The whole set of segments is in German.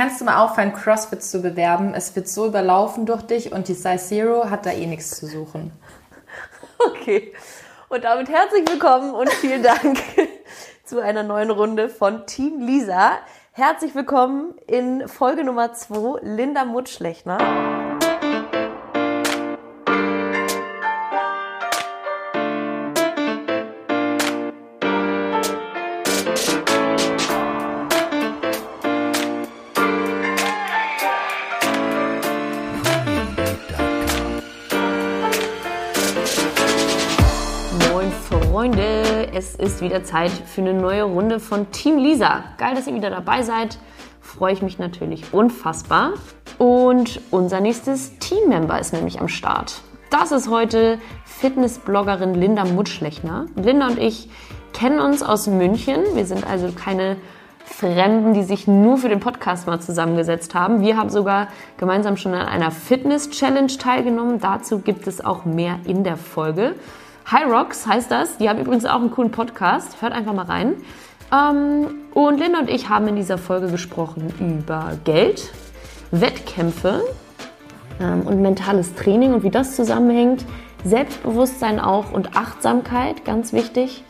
kannst du mal aufhören, CrossFit zu bewerben. Es wird so überlaufen durch dich und die Size Zero hat da eh nichts zu suchen. Okay. Und damit herzlich willkommen und vielen Dank zu einer neuen Runde von Team Lisa. Herzlich willkommen in Folge Nummer 2, Linda Mutschlechner. Wieder Zeit für eine neue Runde von Team Lisa. Geil, dass ihr wieder dabei seid. Freue ich mich natürlich unfassbar. Und unser nächstes Teammember ist nämlich am Start. Das ist heute Fitnessbloggerin Linda Mutschlechner. Linda und ich kennen uns aus München. Wir sind also keine Fremden, die sich nur für den Podcast mal zusammengesetzt haben. Wir haben sogar gemeinsam schon an einer Fitness-Challenge teilgenommen. Dazu gibt es auch mehr in der Folge. High Rocks heißt das. Die haben übrigens auch einen coolen Podcast. Hört einfach mal rein. Ähm, und Linda und ich haben in dieser Folge gesprochen über Geld, Wettkämpfe ähm, und mentales Training und wie das zusammenhängt. Selbstbewusstsein auch und Achtsamkeit, ganz wichtig.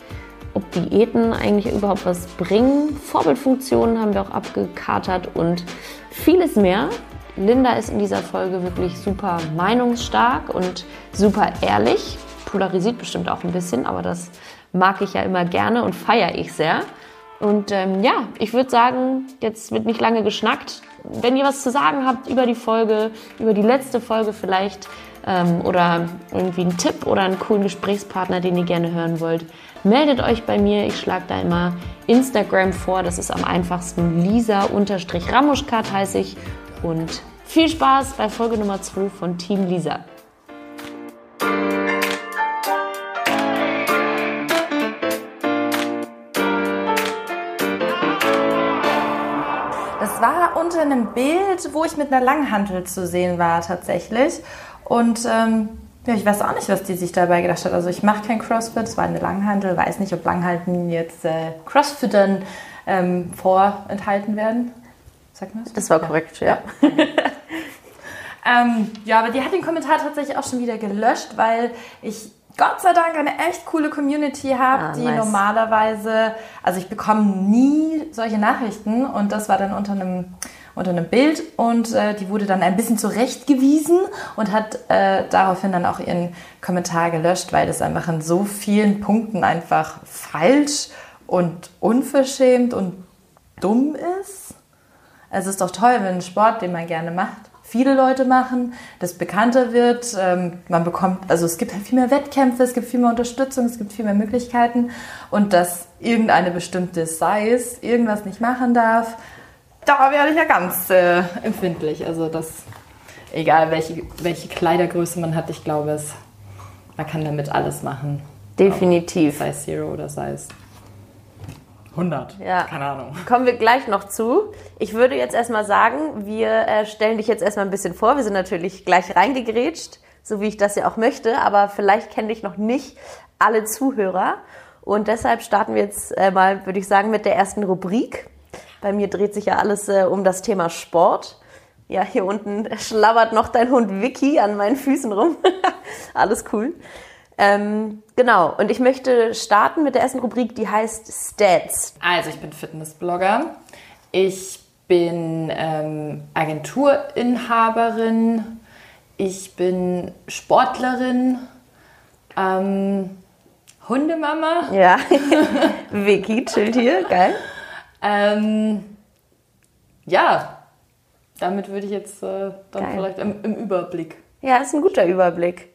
Ob Diäten eigentlich überhaupt was bringen. Vorbildfunktionen haben wir auch abgekatert und vieles mehr. Linda ist in dieser Folge wirklich super meinungsstark und super ehrlich polarisiert bestimmt auch ein bisschen, aber das mag ich ja immer gerne und feiere ich sehr. Und ähm, ja, ich würde sagen, jetzt wird nicht lange geschnackt. Wenn ihr was zu sagen habt über die Folge, über die letzte Folge vielleicht ähm, oder irgendwie einen Tipp oder einen coolen Gesprächspartner, den ihr gerne hören wollt, meldet euch bei mir. Ich schlage da immer Instagram vor. Das ist am einfachsten. Lisa-Ramuschkat heiße ich. Und viel Spaß bei Folge Nummer 2 von Team Lisa. Unter einem Bild, wo ich mit einer Langhantel zu sehen war tatsächlich. Und ähm, ja, ich weiß auch nicht, was die sich dabei gedacht hat. Also ich mache kein Crossfit, es war eine Langhantel, weiß nicht, ob Langhanteln jetzt äh, Crossfittern ähm, vorenthalten werden. Sag mal das? Das war korrekt, ja. Ja. ähm, ja, aber die hat den Kommentar tatsächlich auch schon wieder gelöscht, weil ich Gott sei Dank eine echt coole Community habe, ah, die nice. normalerweise, also ich bekomme nie solche Nachrichten und das war dann unter einem unter einem Bild und äh, die wurde dann ein bisschen zurechtgewiesen und hat äh, daraufhin dann auch ihren Kommentar gelöscht, weil das einfach in so vielen Punkten einfach falsch und unverschämt und dumm ist. Also es ist doch toll, wenn ein Sport, den man gerne macht, viele Leute machen, das bekannter wird. Ähm, man bekommt, also es gibt viel mehr Wettkämpfe, es gibt viel mehr Unterstützung, es gibt viel mehr Möglichkeiten und dass irgendeine bestimmte Size irgendwas nicht machen darf, da werde ich ja ganz äh, empfindlich. Also das, egal welche, welche Kleidergröße man hat, ich glaube, es, man kann damit alles machen. Definitiv. Size Zero oder Size 100. Ja. Keine Ahnung. Kommen wir gleich noch zu. Ich würde jetzt erstmal sagen, wir äh, stellen dich jetzt erstmal ein bisschen vor. Wir sind natürlich gleich reingegrätscht, so wie ich das ja auch möchte, aber vielleicht kennen dich noch nicht alle Zuhörer. Und deshalb starten wir jetzt äh, mal, würde ich sagen, mit der ersten Rubrik. Bei mir dreht sich ja alles äh, um das Thema Sport. Ja, hier unten schlabbert noch dein Hund Vicky an meinen Füßen rum. alles cool. Ähm, genau, und ich möchte starten mit der ersten Rubrik, die heißt Stats. Also ich bin Fitnessblogger. Ich bin ähm, Agenturinhaberin. Ich bin Sportlerin. Ähm, Hundemama. Ja, Vicky chillt hier, geil. Ähm, ja, damit würde ich jetzt äh, dann geil. vielleicht im, im Überblick. Ja, ist ein guter Überblick.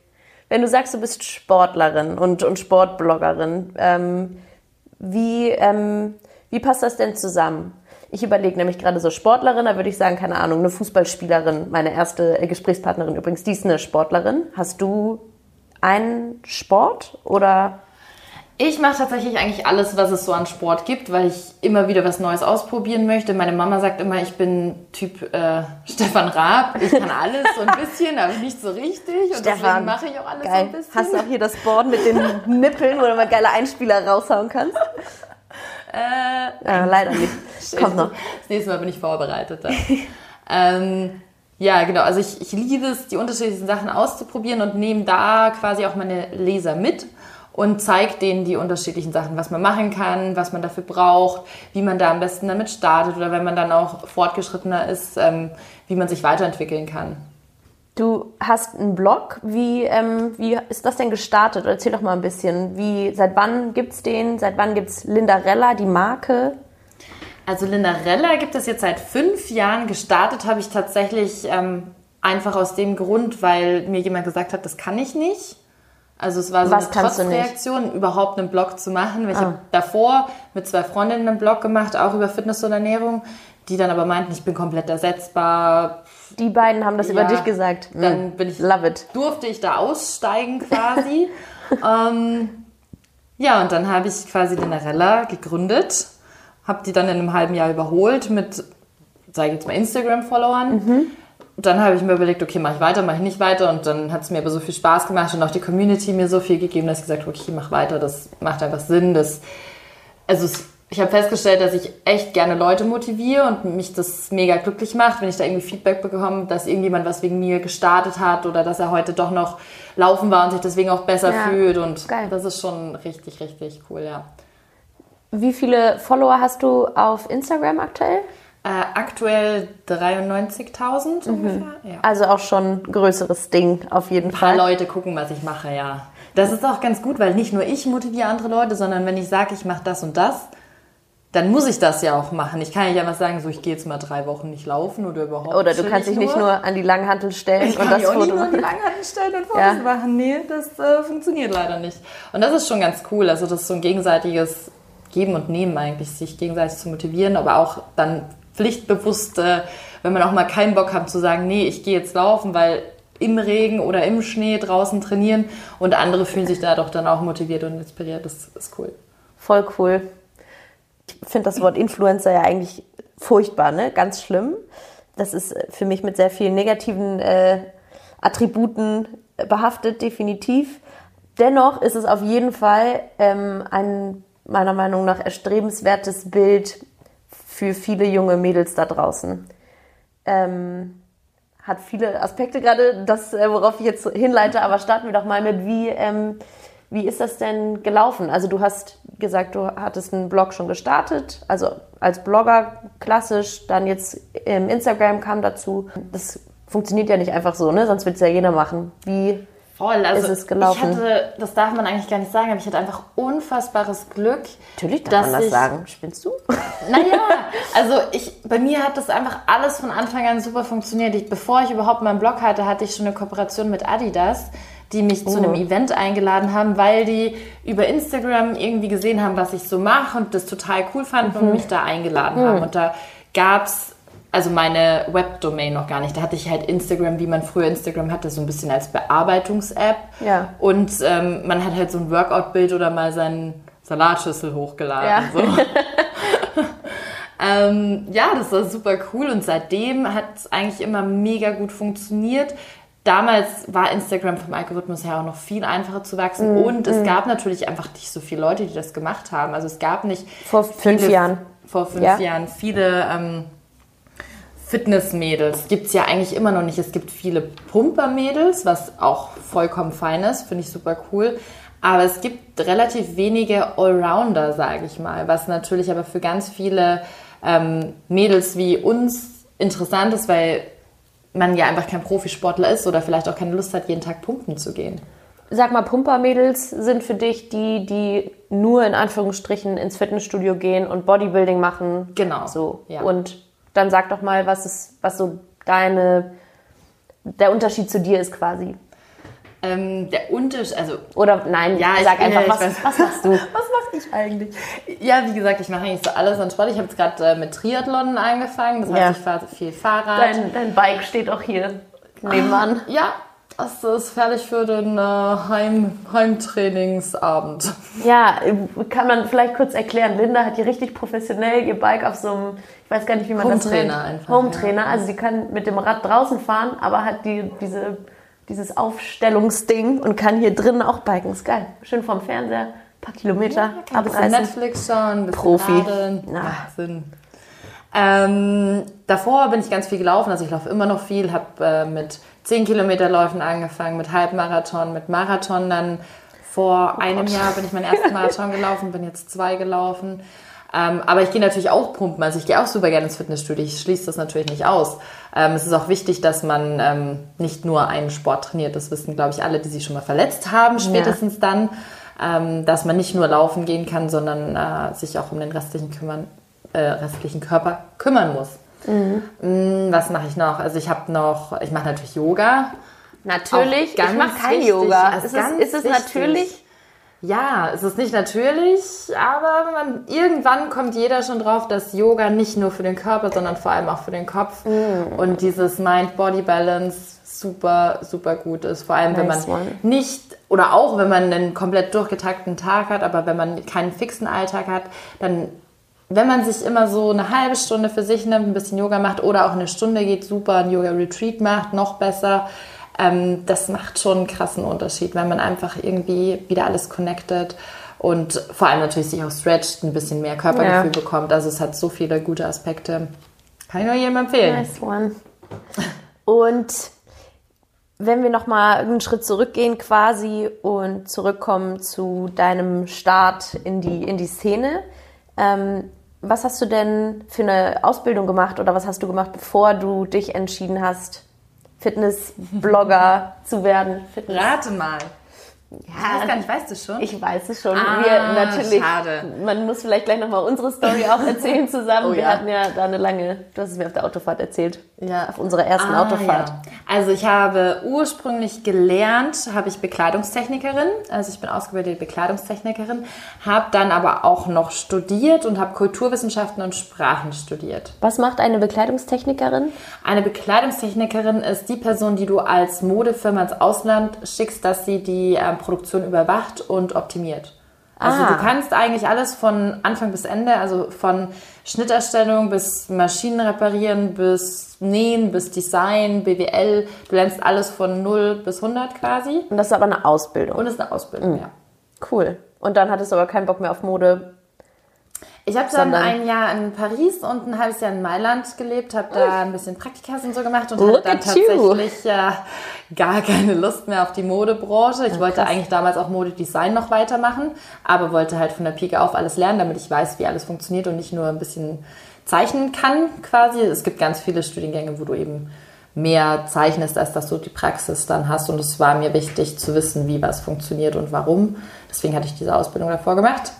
Wenn du sagst, du bist Sportlerin und, und Sportbloggerin, ähm, wie, ähm, wie passt das denn zusammen? Ich überlege nämlich gerade so Sportlerin, da würde ich sagen, keine Ahnung, eine Fußballspielerin, meine erste Gesprächspartnerin übrigens, die ist eine Sportlerin. Hast du einen Sport oder ich mache tatsächlich eigentlich alles, was es so an Sport gibt, weil ich immer wieder was Neues ausprobieren möchte. Meine Mama sagt immer, ich bin Typ äh, Stefan Raab. Ich kann alles so ein bisschen, aber nicht so richtig. Und Stefan, deswegen mache ich auch alles geil. so ein bisschen. Hast du auch hier das Board mit den Nippeln, wo du mal geile Einspieler raushauen kannst? Äh, ja, leider nicht. Kommt noch. Das nächste Mal bin ich vorbereitet. ähm, ja, genau. Also ich, ich liebe es, die unterschiedlichen Sachen auszuprobieren und nehme da quasi auch meine Leser mit und zeige denen die unterschiedlichen Sachen, was man machen kann, was man dafür braucht, wie man da am besten damit startet oder wenn man dann auch fortgeschrittener ist, ähm, wie man sich weiterentwickeln kann. Du hast einen Blog. Wie, ähm, wie ist das denn gestartet? Erzähl doch mal ein bisschen. Wie, seit wann gibt es den? Seit wann gibt es Lindarella, die Marke? Also Lindarella gibt es jetzt seit fünf Jahren. Gestartet habe ich tatsächlich ähm, einfach aus dem Grund, weil mir jemand gesagt hat, das kann ich nicht. Also es war so Was eine Trotzreaktion, überhaupt einen Blog zu machen. Ich ah. habe davor mit zwei Freundinnen einen Blog gemacht, auch über Fitness und Ernährung, die dann aber meinten, ich bin komplett ersetzbar, die beiden haben das ja, über dich gesagt. Dann bin ich, Love it. durfte ich da aussteigen quasi. ähm, ja, und dann habe ich quasi den Arella gegründet, habe die dann in einem halben Jahr überholt mit, sage ich jetzt mal, Instagram-Followern. Mhm. Dann habe ich mir überlegt, okay, mache ich weiter, mache ich nicht weiter. Und dann hat es mir aber so viel Spaß gemacht und auch die Community mir so viel gegeben, dass ich gesagt habe, okay, mach weiter, das macht einfach Sinn. Das, also es ich habe festgestellt, dass ich echt gerne Leute motiviere und mich das mega glücklich macht, wenn ich da irgendwie Feedback bekomme, dass irgendjemand was wegen mir gestartet hat oder dass er heute doch noch laufen war und sich deswegen auch besser ja, fühlt. Und geil. das ist schon richtig, richtig cool, ja. Wie viele Follower hast du auf Instagram aktuell? Äh, aktuell 93.000 mhm. ungefähr. Ja. Also auch schon ein größeres Ding auf jeden Fall. Ein paar Leute gucken, was ich mache, ja. Das ist auch ganz gut, weil nicht nur ich motiviere andere Leute, sondern wenn ich sage, ich mache das und das, dann muss ich das ja auch machen. Ich kann nicht einfach sagen, so ich gehe jetzt mal drei Wochen nicht laufen oder überhaupt. Oder du kannst dich nur. nicht nur an die Langhantel stellen ich und das Foto machen. an die Langhantel stellen und Fotos ja. machen. Nee, das äh, funktioniert leider nicht. Und das ist schon ganz cool. Also das ist so ein gegenseitiges Geben und Nehmen eigentlich, sich gegenseitig zu motivieren, aber auch dann pflichtbewusst, äh, wenn man auch mal keinen Bock hat zu sagen, nee, ich gehe jetzt laufen, weil im Regen oder im Schnee draußen trainieren und andere fühlen sich da doch dann auch motiviert und inspiriert. Das ist cool. Voll cool ich finde das Wort Influencer ja eigentlich furchtbar, ne? ganz schlimm. Das ist für mich mit sehr vielen negativen äh, Attributen behaftet, definitiv. Dennoch ist es auf jeden Fall ähm, ein meiner Meinung nach erstrebenswertes Bild für viele junge Mädels da draußen. Ähm, hat viele Aspekte gerade, das, äh, worauf ich jetzt hinleite, aber starten wir doch mal mit, wie, ähm, wie ist das denn gelaufen? Also du hast gesagt, du hattest einen Blog schon gestartet, also als Blogger klassisch, dann jetzt im Instagram kam dazu. Das funktioniert ja nicht einfach so, ne? Sonst wird es ja jeder machen. Wie Voll, also ist es gelaufen? Ich hatte, das darf man eigentlich gar nicht sagen, aber ich hatte einfach unfassbares Glück. Natürlich darf man das ich, sagen. Spinnst du? Naja, also ich, bei mir hat das einfach alles von Anfang an super funktioniert. Ich, bevor ich überhaupt meinen Blog hatte, hatte ich schon eine Kooperation mit Adidas die mich oh. zu einem oh. Event eingeladen haben, weil die über Instagram irgendwie gesehen haben, was ich so mache und das total cool fanden mhm. und mich da eingeladen mhm. haben. Und da gab es also meine Webdomain noch gar nicht. Da hatte ich halt Instagram, wie man früher Instagram hatte, so ein bisschen als Bearbeitungs-App. Ja. Und ähm, man hat halt so ein Workout-Bild oder mal seinen Salatschüssel hochgeladen. Ja. So. ähm, ja, das war super cool und seitdem hat es eigentlich immer mega gut funktioniert damals war Instagram vom Algorithmus her auch noch viel einfacher zu wachsen mm, und es mm. gab natürlich einfach nicht so viele Leute, die das gemacht haben. Also es gab nicht vor fünf viele, Jahren vor fünf ja. Jahren viele ähm, Fitnessmädels gibt es ja eigentlich immer noch nicht. Es gibt viele Pumpermädels, was auch vollkommen fein ist, finde ich super cool. Aber es gibt relativ wenige Allrounder, sage ich mal, was natürlich aber für ganz viele ähm, Mädels wie uns interessant ist, weil man ja einfach kein Profisportler ist oder vielleicht auch keine Lust hat, jeden Tag pumpen zu gehen. Sag mal, Pumpermädels sind für dich die, die nur in Anführungsstrichen ins Fitnessstudio gehen und Bodybuilding machen. Genau. So. Ja. Und dann sag doch mal, was ist, was so deine, der Unterschied zu dir ist quasi. Ähm, der Unterschied, also. Oder nein, ja, sag einfach, ja, was, was machst du? was mache ich eigentlich? Ja, wie gesagt, ich mache eigentlich so alles an Sport. Ich habe jetzt gerade äh, mit Triathlon angefangen. Das heißt, ja. ich fahre viel Fahrrad. Dein, dein Bike steht auch hier nebenan. Ah, ja, das ist fertig für den äh, Heim, Heimtrainingsabend. Ja, kann man vielleicht kurz erklären. Linda hat hier richtig professionell ihr Bike auf so einem, ich weiß gar nicht, wie man Home das nennt. Home-Trainer einfach. Home-Trainer. Ja. Also sie kann mit dem Rad draußen fahren, aber hat die, diese dieses Aufstellungsding und kann hier drinnen auch biken. Ist geil. Schön vom Fernseher, paar Kilometer ja, abreißen. Netflix schauen, ein bisschen Profi. Radeln. Ja. Sinn. Ähm, davor bin ich ganz viel gelaufen, also ich laufe immer noch viel, habe äh, mit 10 Kilometer Läufen angefangen, mit Halbmarathon, mit Marathon dann vor oh einem Gott. Jahr bin ich meinen ersten Marathon gelaufen, bin jetzt zwei gelaufen. Ähm, aber ich gehe natürlich auch pumpen. Also ich gehe auch super gerne ins Fitnessstudio. Ich schließe das natürlich nicht aus. Ähm, es ist auch wichtig, dass man ähm, nicht nur einen Sport trainiert. Das wissen, glaube ich, alle, die sich schon mal verletzt haben, spätestens ja. dann. Ähm, dass man nicht nur laufen gehen kann, sondern äh, sich auch um den restlichen, kümmern, äh, restlichen Körper kümmern muss. Mhm. Mm, was mache ich noch? Also ich habe noch, ich mache natürlich Yoga. Natürlich, ich mache kein wichtig, Yoga. Ist es, ist es natürlich ja, es ist nicht natürlich, aber man, irgendwann kommt jeder schon drauf, dass Yoga nicht nur für den Körper, sondern vor allem auch für den Kopf mm. und dieses Mind-Body-Balance super, super gut ist. Vor allem, nice wenn man one. nicht oder auch wenn man einen komplett durchgetakten Tag hat, aber wenn man keinen fixen Alltag hat, dann wenn man sich immer so eine halbe Stunde für sich nimmt, ein bisschen Yoga macht oder auch eine Stunde geht super, ein Yoga-Retreat macht, noch besser ähm, das macht schon einen krassen Unterschied, wenn man einfach irgendwie wieder alles connected und vor allem natürlich sich auch stretcht, ein bisschen mehr Körpergefühl ja. bekommt. Also es hat so viele gute Aspekte. Kann ich nur jedem empfehlen. Nice one. Und wenn wir nochmal einen Schritt zurückgehen quasi und zurückkommen zu deinem Start in die, in die Szene, ähm, was hast du denn für eine Ausbildung gemacht oder was hast du gemacht, bevor du dich entschieden hast, Fitnessblogger zu werden. Fitness. Rate mal. Ja, ich weiß gar nicht, weißt du schon? Ich weiß es schon. Ah, wir natürlich. Schade. Man muss vielleicht gleich nochmal unsere Story auch erzählen zusammen. Oh, wir ja. hatten ja da eine lange, du hast es mir auf der Autofahrt erzählt. Ja. Auf unserer ersten ah, Autofahrt. Ja. Also ich habe ursprünglich gelernt, habe ich Bekleidungstechnikerin. Also ich bin ausgebildete Bekleidungstechnikerin, habe dann aber auch noch studiert und habe Kulturwissenschaften und Sprachen studiert. Was macht eine Bekleidungstechnikerin? Eine Bekleidungstechnikerin ist die Person, die du als Modefirma ins Ausland schickst, dass sie die ähm, Produktion überwacht und optimiert. Also ah. du kannst eigentlich alles von Anfang bis Ende, also von Schnitterstellung bis Maschinen reparieren, bis Nähen, bis Design, BWL. Du lernst alles von 0 bis 100 quasi. Und das ist aber eine Ausbildung. Und das ist eine Ausbildung, mhm. ja. Cool. Und dann hattest du aber keinen Bock mehr auf Mode, ich habe dann ein Jahr in Paris und ein halbes Jahr in Mailand gelebt, habe da ein bisschen Praktikas und so gemacht und Look hatte dann tatsächlich ja, gar keine Lust mehr auf die Modebranche. Ich ja, wollte eigentlich damals auch Modedesign noch weitermachen, aber wollte halt von der Pike auf alles lernen, damit ich weiß, wie alles funktioniert und nicht nur ein bisschen zeichnen kann quasi. Es gibt ganz viele Studiengänge, wo du eben mehr zeichnest, als dass du die Praxis dann hast. Und es war mir wichtig zu wissen, wie was funktioniert und warum. Deswegen hatte ich diese Ausbildung davor gemacht.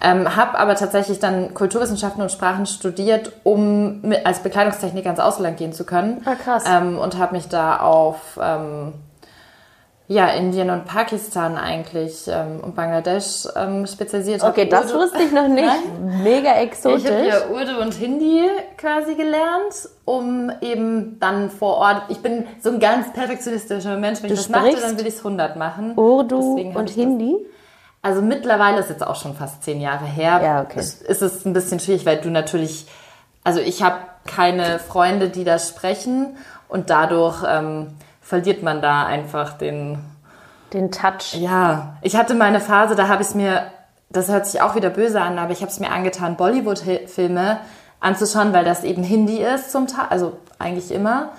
Ähm, habe aber tatsächlich dann Kulturwissenschaften und Sprachen studiert, um mit, als Bekleidungstechniker ins Ausland gehen zu können. Ah, krass. Ähm, und habe mich da auf ähm, ja, Indien und Pakistan eigentlich ähm, und Bangladesch ähm, spezialisiert. Okay, das Urdu wusste ich noch nicht. Nein? Mega exotisch. Ich habe ja Urdu und Hindi quasi gelernt, um eben dann vor Ort. Ich bin so ein ganz perfektionistischer Mensch. Wenn du ich das mache, dann will ich es 100 machen. Urdu und Hindi? Das, also mittlerweile ist jetzt auch schon fast zehn Jahre her. Ja, okay. Ist, ist es ein bisschen schwierig, weil du natürlich, also ich habe keine Freunde, die das sprechen und dadurch ähm, verliert man da einfach den den Touch. Ja, ich hatte meine Phase, da habe ich es mir, das hört sich auch wieder böse an, aber ich habe es mir angetan, Bollywood-Filme anzuschauen, weil das eben Hindi ist zum Teil, also eigentlich immer.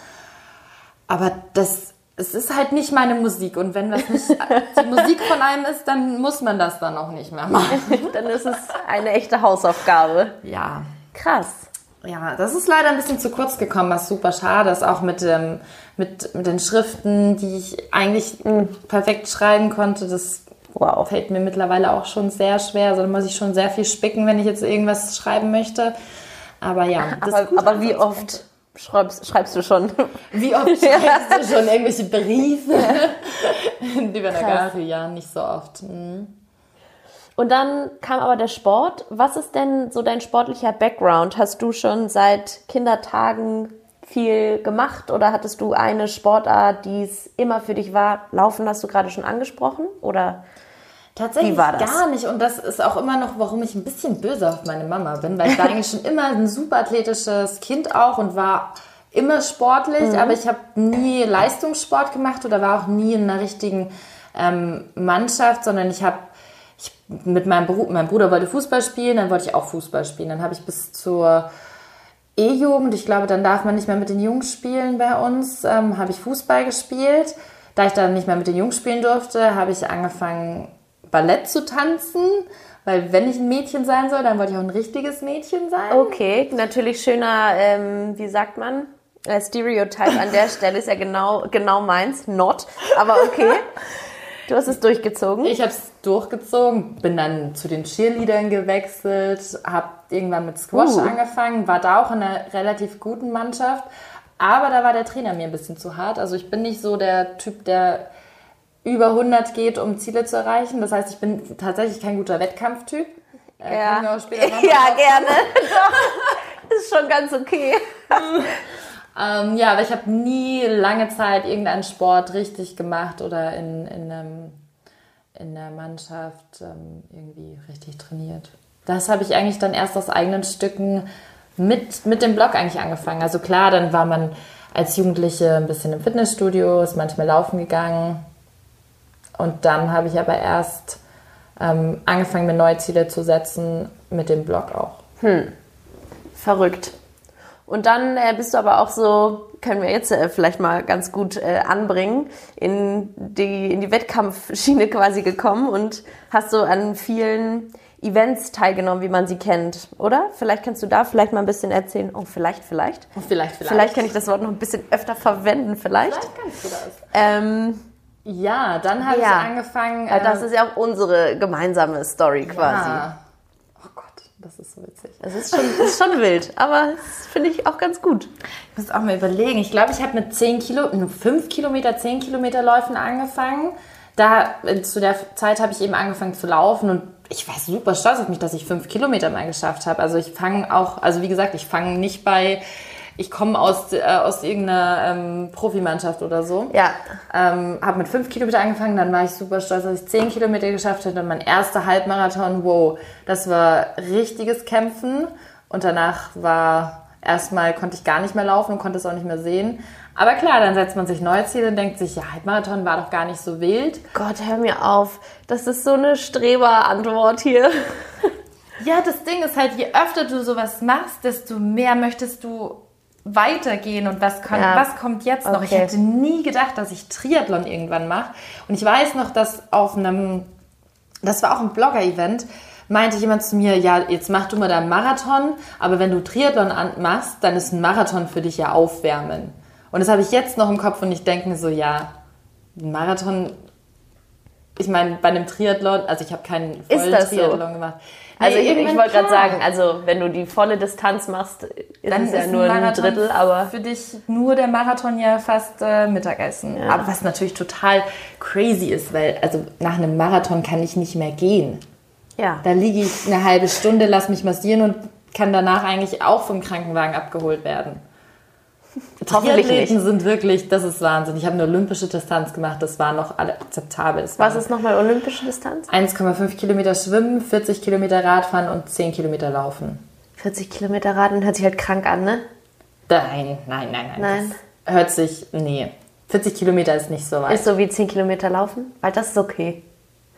Aber das es ist halt nicht meine Musik und wenn das nicht die Musik von einem ist, dann muss man das dann auch nicht mehr machen. dann ist es eine echte Hausaufgabe. Ja. Krass. Ja, das ist leider ein bisschen zu kurz gekommen, was super schade ist, auch mit, dem, mit, mit den Schriften, die ich eigentlich mhm. perfekt schreiben konnte. Das wow. fällt mir mittlerweile auch schon sehr schwer. Also da muss ich schon sehr viel spicken, wenn ich jetzt irgendwas schreiben möchte. Aber ja. aber, aber wie oft schreibst, schreibst du schon? Wie oft schreibst du schon irgendwelche Briefe? Lieber Nagari, ja, nicht so oft. Mhm. Und dann kam aber der Sport. Was ist denn so dein sportlicher Background? Hast du schon seit Kindertagen viel gemacht oder hattest du eine Sportart, die es immer für dich war? Laufen hast du gerade schon angesprochen oder? Tatsächlich gar nicht. Und das ist auch immer noch, warum ich ein bisschen böse auf meine Mama bin, weil ich war eigentlich schon immer ein super athletisches Kind auch und war immer sportlich, mhm. aber ich habe nie Leistungssport gemacht oder war auch nie in einer richtigen ähm, Mannschaft, sondern ich habe ich mit meinem Beruf, mein Bruder wollte Fußball spielen, dann wollte ich auch Fußball spielen. Dann habe ich bis zur E-Jugend, ich glaube, dann darf man nicht mehr mit den Jungs spielen bei uns, ähm, habe ich Fußball gespielt. Da ich dann nicht mehr mit den Jungs spielen durfte, habe ich angefangen, Ballett zu tanzen. Weil wenn ich ein Mädchen sein soll, dann wollte ich auch ein richtiges Mädchen sein. Okay, natürlich schöner, ähm, wie sagt man? Äh, Stereotype an der Stelle ist ja genau, genau meins, not. Aber okay. Du hast es durchgezogen? Ich habe es durchgezogen, bin dann zu den Cheerleadern gewechselt, habe irgendwann mit Squash uh. angefangen, war da auch in einer relativ guten Mannschaft. Aber da war der Trainer mir ein bisschen zu hart. Also ich bin nicht so der Typ, der über 100 geht, um Ziele zu erreichen. Das heißt, ich bin tatsächlich kein guter Wettkampftyp. Äh, ja, ja gerne. ist schon ganz okay. ähm, ja, aber ich habe nie lange Zeit irgendeinen Sport richtig gemacht oder in, in, einem, in der Mannschaft ähm, irgendwie richtig trainiert. Das habe ich eigentlich dann erst aus eigenen Stücken mit, mit dem Blog eigentlich angefangen. Also klar, dann war man als Jugendliche ein bisschen im Fitnessstudio, ist manchmal laufen gegangen, und dann habe ich aber erst ähm, angefangen, mir neue Ziele zu setzen, mit dem Blog auch. Hm. Verrückt. Und dann äh, bist du aber auch so, können wir jetzt äh, vielleicht mal ganz gut äh, anbringen, in die, in die Wettkampfschiene quasi gekommen und hast so an vielen Events teilgenommen, wie man sie kennt, oder? Vielleicht kannst du da vielleicht mal ein bisschen erzählen. Oh, vielleicht, vielleicht. Oh, vielleicht, vielleicht. Vielleicht kann ich das Wort noch ein bisschen öfter verwenden, vielleicht. Vielleicht kannst du das. Ähm, ja, dann habe ja. ich angefangen. Äh, das ist ja auch unsere gemeinsame Story quasi. Ja. Oh Gott, das ist so witzig. Es ist schon, ist schon wild, aber das finde ich auch ganz gut. Ich muss auch mal überlegen. Ich glaube, ich habe mit 10 Kilo, 5 Kilometer, 10 Kilometer Läufen angefangen. Da, äh, zu der Zeit habe ich eben angefangen zu laufen und ich war super stolz auf mich, dass ich 5 Kilometer mal geschafft habe. Also ich fange auch, also wie gesagt, ich fange nicht bei ich komme aus, äh, aus irgendeiner ähm, Profimannschaft oder so. Ja. Ähm, habe mit fünf Kilometer angefangen, dann war ich super stolz, dass ich zehn Kilometer geschafft habe. Dann mein erster Halbmarathon, wow, das war richtiges Kämpfen. Und danach war erstmal, konnte ich gar nicht mehr laufen und konnte es auch nicht mehr sehen. Aber klar, dann setzt man sich neue Ziele und denkt sich, ja, Halbmarathon war doch gar nicht so wild. Gott, hör mir auf. Das ist so eine Streberantwort hier. Ja, das Ding ist halt, je öfter du sowas machst, desto mehr möchtest du weitergehen und was, kann, ja. was kommt jetzt noch. Okay. Ich hätte nie gedacht, dass ich Triathlon irgendwann mache. Und ich weiß noch, dass auf einem, das war auch ein Blogger-Event, meinte jemand zu mir, ja, jetzt mach du mal deinen Marathon, aber wenn du Triathlon machst, dann ist ein Marathon für dich ja Aufwärmen. Und das habe ich jetzt noch im Kopf und ich denke mir so, ja, ein Marathon, ich meine, bei einem Triathlon, also ich habe keinen vollen Triathlon so? gemacht. Also nee, ich, ich wollte gerade sagen, also wenn du die volle Distanz machst, ist dann es ja nur ein, ein Drittel, aber für dich nur der Marathon ja fast äh, Mittagessen. Ja. Aber was natürlich total crazy ist, weil also nach einem Marathon kann ich nicht mehr gehen. Ja. Da liege ich eine halbe Stunde, lass mich massieren und kann danach eigentlich auch vom Krankenwagen abgeholt werden. Triathleten sind wirklich, das ist Wahnsinn. Ich habe eine olympische Distanz gemacht, das war noch alle akzeptabel. Was ist nochmal olympische Distanz? 1,5 Kilometer schwimmen, 40 Kilometer Radfahren und 10 Kilometer laufen. 40 Kilometer Radeln hört sich halt krank an, ne? Nein, nein, nein, nein. Nein. hört sich, nee. 40 Kilometer ist nicht so weit. Ist so wie 10 Kilometer laufen? Weil das ist okay.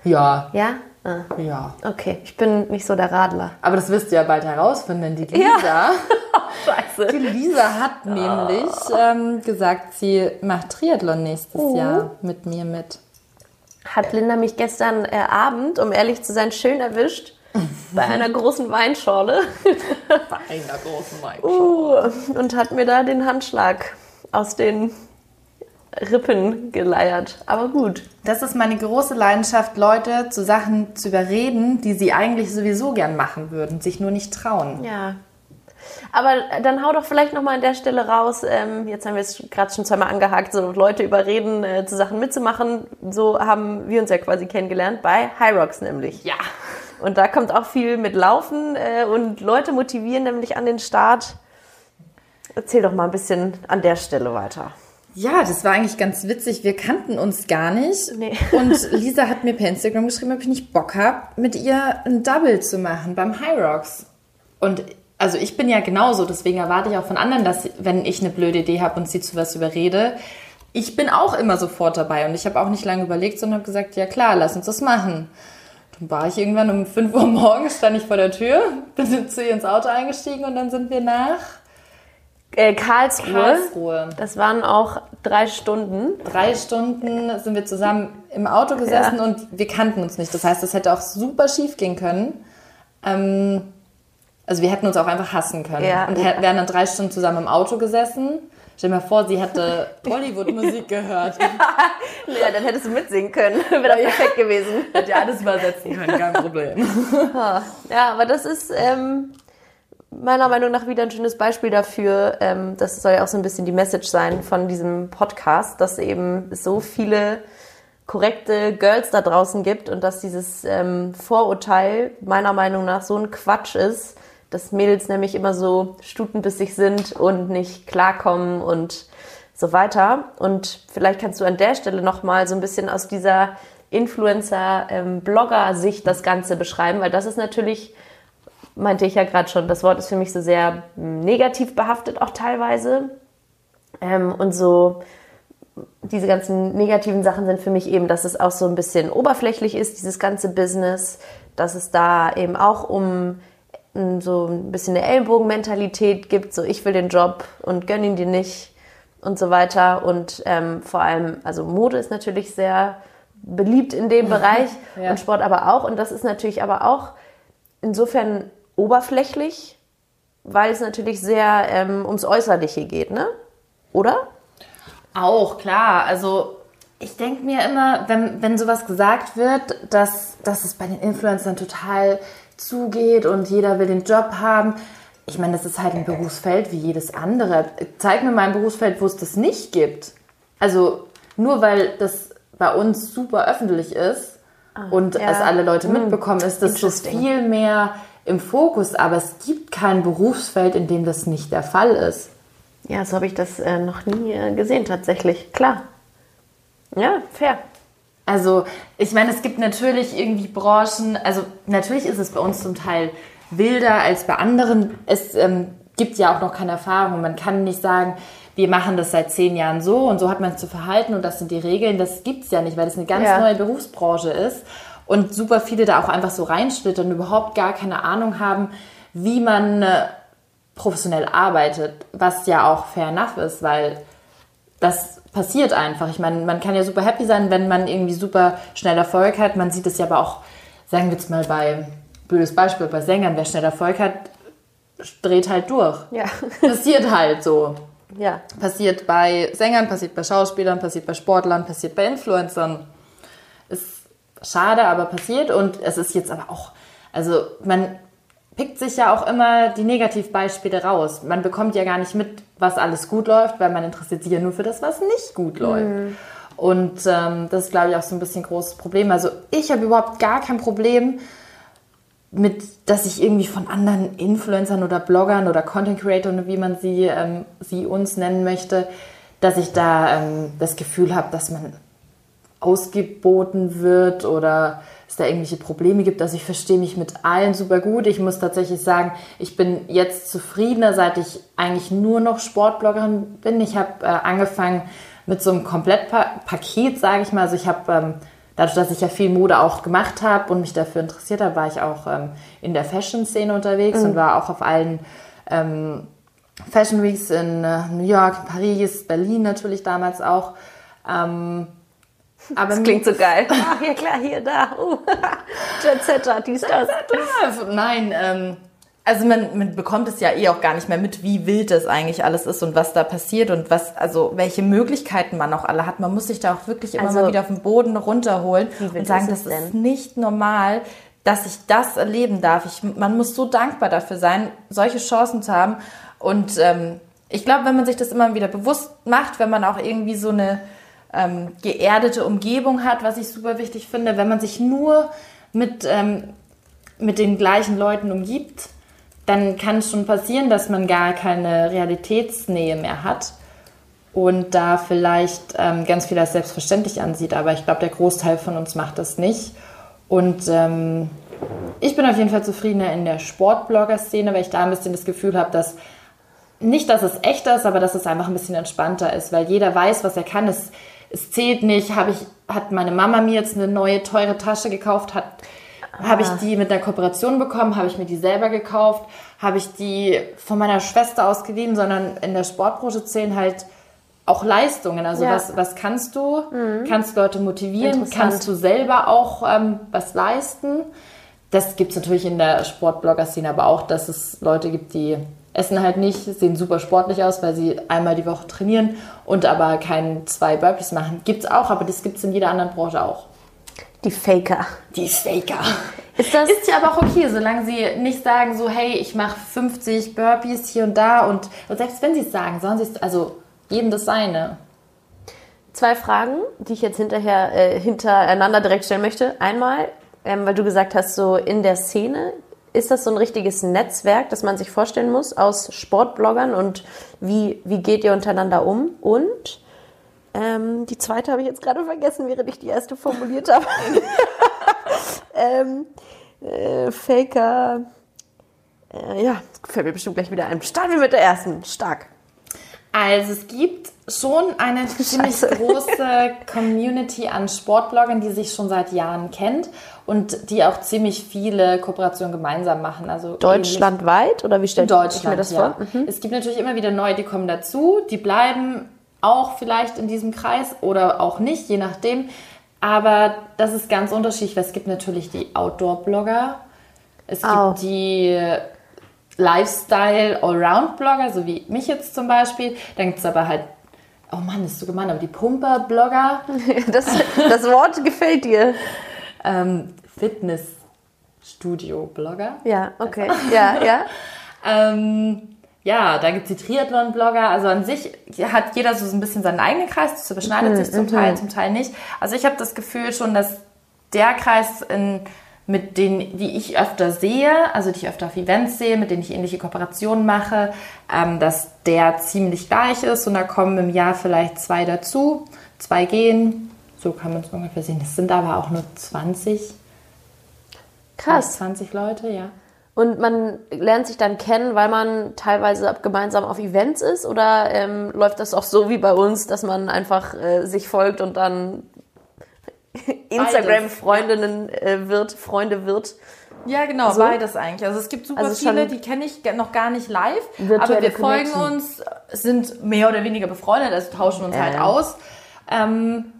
Ja. Ja? Ah. Ja. Okay, ich bin nicht so der Radler. Aber das wirst du ja bald herausfinden. Die Lisa, ja. Scheiße. Die Lisa hat oh. nämlich ähm, gesagt, sie macht Triathlon nächstes uh. Jahr mit mir mit. Hat Linda mich gestern äh, Abend, um ehrlich zu sein, schön erwischt. bei einer großen Weinschorle. bei einer großen Weinschorle. Uh, und hat mir da den Handschlag aus den Rippen geleiert. Aber gut. Das ist meine große Leidenschaft, Leute zu Sachen zu überreden, die sie eigentlich sowieso gern machen würden, sich nur nicht trauen. Ja. Aber dann hau doch vielleicht nochmal an der Stelle raus. Ähm, jetzt haben wir es gerade schon zweimal angehakt, so Leute überreden, äh, zu Sachen mitzumachen. So haben wir uns ja quasi kennengelernt bei High Rocks nämlich. Ja. Und da kommt auch viel mit Laufen äh, und Leute motivieren nämlich an den Start. Erzähl doch mal ein bisschen an der Stelle weiter. Ja, das war eigentlich ganz witzig. Wir kannten uns gar nicht. Nee. Und Lisa hat mir per Instagram geschrieben, ob ich nicht Bock habe, mit ihr ein Double zu machen beim High Rocks. Und also ich bin ja genauso, deswegen erwarte ich auch von anderen, dass wenn ich eine blöde Idee habe und sie zu was überrede, ich bin auch immer sofort dabei. Und ich habe auch nicht lange überlegt, sondern habe gesagt, ja klar, lass uns das machen. dann war ich irgendwann um 5 Uhr morgens, stand ich vor der Tür, bin zu ihr ins Auto eingestiegen und dann sind wir nach äh, Karlsruhe. Karlsruhe. Das waren auch drei Stunden. Drei Stunden sind wir zusammen im Auto gesessen ja. und wir kannten uns nicht. Das heißt, das hätte auch super schief gehen können. Ähm, also wir hätten uns auch einfach hassen können. Ja. Und wären dann drei Stunden zusammen im Auto gesessen. Stell dir mal vor, sie hätte Bollywood-Musik gehört. ja, dann hättest du mitsingen können. Wäre doch perfekt gewesen. Hätte ja alles übersetzen können, kein Problem. Ja, aber das ist ähm, meiner Meinung nach wieder ein schönes Beispiel dafür. Ähm, das soll ja auch so ein bisschen die Message sein von diesem Podcast, dass eben so viele korrekte Girls da draußen gibt und dass dieses ähm, Vorurteil meiner Meinung nach so ein Quatsch ist, dass Mädels nämlich immer so stutenbissig sind und nicht klarkommen und so weiter. Und vielleicht kannst du an der Stelle nochmal so ein bisschen aus dieser Influencer-Blogger-Sicht das Ganze beschreiben, weil das ist natürlich, meinte ich ja gerade schon, das Wort ist für mich so sehr negativ behaftet auch teilweise. Ähm, und so diese ganzen negativen Sachen sind für mich eben, dass es auch so ein bisschen oberflächlich ist, dieses ganze Business, dass es da eben auch um so ein bisschen eine Ellbogenmentalität gibt, so ich will den Job und gönn ihn dir nicht und so weiter. Und ähm, vor allem, also Mode ist natürlich sehr beliebt in dem Bereich ja. und Sport aber auch. Und das ist natürlich aber auch insofern oberflächlich, weil es natürlich sehr ähm, ums Äußerliche geht, ne? Oder? Auch, klar. Also ich denke mir immer, wenn, wenn sowas gesagt wird, dass, dass es bei den Influencern total zugeht und jeder will den Job haben. Ich meine, das ist halt ein Berufsfeld wie jedes andere. Zeig mir mal ein Berufsfeld, wo es das nicht gibt. Also nur weil das bei uns super öffentlich ist ah, und ja. es alle Leute hm. mitbekommen, ist das so viel mehr im Fokus. Aber es gibt kein Berufsfeld, in dem das nicht der Fall ist. Ja, so habe ich das äh, noch nie äh, gesehen tatsächlich. Klar. Ja, fair. Also ich meine, es gibt natürlich irgendwie Branchen, also natürlich ist es bei uns zum Teil wilder als bei anderen. Es ähm, gibt ja auch noch keine Erfahrung. Man kann nicht sagen, wir machen das seit zehn Jahren so und so hat man es zu verhalten und das sind die Regeln. Das gibt es ja nicht, weil es eine ganz ja. neue Berufsbranche ist und super viele da auch einfach so reinschlittern und überhaupt gar keine Ahnung haben, wie man äh, professionell arbeitet, was ja auch fair enough ist, weil das passiert einfach. Ich meine, man kann ja super happy sein, wenn man irgendwie super schnell Erfolg hat. Man sieht es ja aber auch, sagen wir jetzt mal bei, blödes Beispiel, bei Sängern, wer schnell Erfolg hat, dreht halt durch. Ja. Passiert halt so. Ja. Passiert bei Sängern, passiert bei Schauspielern, passiert bei Sportlern, passiert bei Influencern. Ist schade, aber passiert und es ist jetzt aber auch, also man pickt sich ja auch immer die Negativbeispiele raus. Man bekommt ja gar nicht mit, was alles gut läuft, weil man interessiert sich ja nur für das, was nicht gut läuft. Mhm. Und ähm, das ist, glaube ich, auch so ein bisschen ein großes Problem. Also ich habe überhaupt gar kein Problem mit, dass ich irgendwie von anderen Influencern oder Bloggern oder Content Creators, wie man sie, ähm, sie uns nennen möchte, dass ich da ähm, das Gefühl habe, dass man ausgeboten wird oder es da irgendwelche Probleme gibt. Also ich verstehe mich mit allen super gut. Ich muss tatsächlich sagen, ich bin jetzt zufriedener, seit ich eigentlich nur noch Sportbloggerin bin. Ich habe äh, angefangen mit so einem Komplettpaket, sage ich mal. Also ich habe ähm, dadurch, dass ich ja viel Mode auch gemacht habe und mich dafür interessiert habe, war ich auch ähm, in der Fashion-Szene unterwegs mhm. und war auch auf allen ähm, Fashion Weeks in äh, New York, Paris, Berlin natürlich damals auch. Ähm, aber das klingt so geil. Ach, ja klar, hier, da. Uh. Jet Setter, dies, das. Nein, ähm, also man, man bekommt es ja eh auch gar nicht mehr mit, wie wild das eigentlich alles ist und was da passiert und was, also welche Möglichkeiten man auch alle hat. Man muss sich da auch wirklich immer also, mal wieder auf den Boden runterholen und sagen, ist das denn? ist nicht normal, dass ich das erleben darf. Ich, man muss so dankbar dafür sein, solche Chancen zu haben. Und ähm, ich glaube, wenn man sich das immer wieder bewusst macht, wenn man auch irgendwie so eine ähm, geerdete Umgebung hat, was ich super wichtig finde. Wenn man sich nur mit, ähm, mit den gleichen Leuten umgibt, dann kann es schon passieren, dass man gar keine Realitätsnähe mehr hat und da vielleicht ähm, ganz viel als selbstverständlich ansieht. Aber ich glaube, der Großteil von uns macht das nicht. Und ähm, ich bin auf jeden Fall zufriedener in der Sportblogger-Szene, weil ich da ein bisschen das Gefühl habe, dass nicht, dass es echt ist, aber dass es einfach ein bisschen entspannter ist, weil jeder weiß, was er kann. Es es zählt nicht, habe ich, hat meine Mama mir jetzt eine neue teure Tasche gekauft, hat Habe ich die mit einer Kooperation bekommen? Habe ich mir die selber gekauft? Habe ich die von meiner Schwester ausgeliehen? Sondern in der Sportbranche zählen halt auch Leistungen. Also Ja. was, was kannst du? Kannst du Leute motivieren? Kannst du selber auch ähm, was leisten? Das gibt es natürlich in der Sportblogger-Szene aber auch, dass es Leute gibt, die essen halt nicht, sehen super sportlich aus, weil sie einmal die Woche trainieren und aber keinen zwei Burpees machen. Gibt's auch, aber das gibt's in jeder anderen Branche auch. Die Faker. Die Faker. Ist das. Ist ja aber auch okay, solange sie nicht sagen so, hey, ich mache 50 Burpees hier und da und, und selbst wenn sie es sagen, sollen sie es, also jedem das seine. Zwei Fragen, die ich jetzt hinterher äh, hintereinander direkt stellen möchte. Einmal, ähm, weil du gesagt hast, so in der Szene, ist das so ein richtiges Netzwerk, das man sich vorstellen muss aus Sportbloggern und wie, wie geht ihr untereinander um? Und ähm, die zweite habe ich jetzt gerade vergessen, während ich die erste formuliert habe. ähm, äh, Faker. Äh, ja, fällt mir bestimmt gleich wieder ein. Starten wir mit der ersten. Stark. Also es gibt schon eine ziemlich Scheiße. große Community an Sportbloggern, die sich schon seit Jahren kennt und die auch ziemlich viele Kooperationen gemeinsam machen. Also Deutschlandweit oder wie stellt ich mir das ja. vor? Mhm. Es gibt natürlich immer wieder neue, die kommen dazu, die bleiben auch vielleicht in diesem Kreis oder auch nicht, je nachdem. Aber das ist ganz unterschiedlich. weil Es gibt natürlich die Outdoor-Blogger, es gibt Au. die Lifestyle-Allround-Blogger, so wie mich jetzt zum Beispiel. Dann gibt es aber halt, oh Mann, das ist so gemein, aber die Pumper-Blogger, Das, das Wort gefällt dir. ähm, Fitnessstudio-Blogger. Ja, okay. Ja, ja. Ähm, ja, da gibt es die Triathlon-Blogger. Also an sich hat jeder so ein bisschen seinen eigenen Kreis. Das überschneidet sich zum Teil, zum Teil nicht. Also ich habe das Gefühl schon, dass der Kreis, in, mit denen, die ich öfter sehe, also die ich öfter auf Events sehe, mit denen ich ähnliche Kooperationen mache, ähm, dass der ziemlich gleich ist. Und da kommen im Jahr vielleicht zwei dazu. Zwei gehen. So kann man es ungefähr sehen. Das sind aber auch nur 20. Krass. 20 Leute, ja. Und man lernt sich dann kennen, weil man teilweise gemeinsam auf Events ist? Oder ähm, läuft das auch so wie bei uns, dass man einfach äh, sich folgt und dann Instagram-Freundinnen äh, wird, Freunde wird? Ja, genau, So? beides eigentlich. Also es gibt super Also viele, die kenne ich noch gar nicht live, aber wir folgen Connection. uns, sind mehr oder weniger befreundet, also tauschen uns Ja, halt aus. Ähm,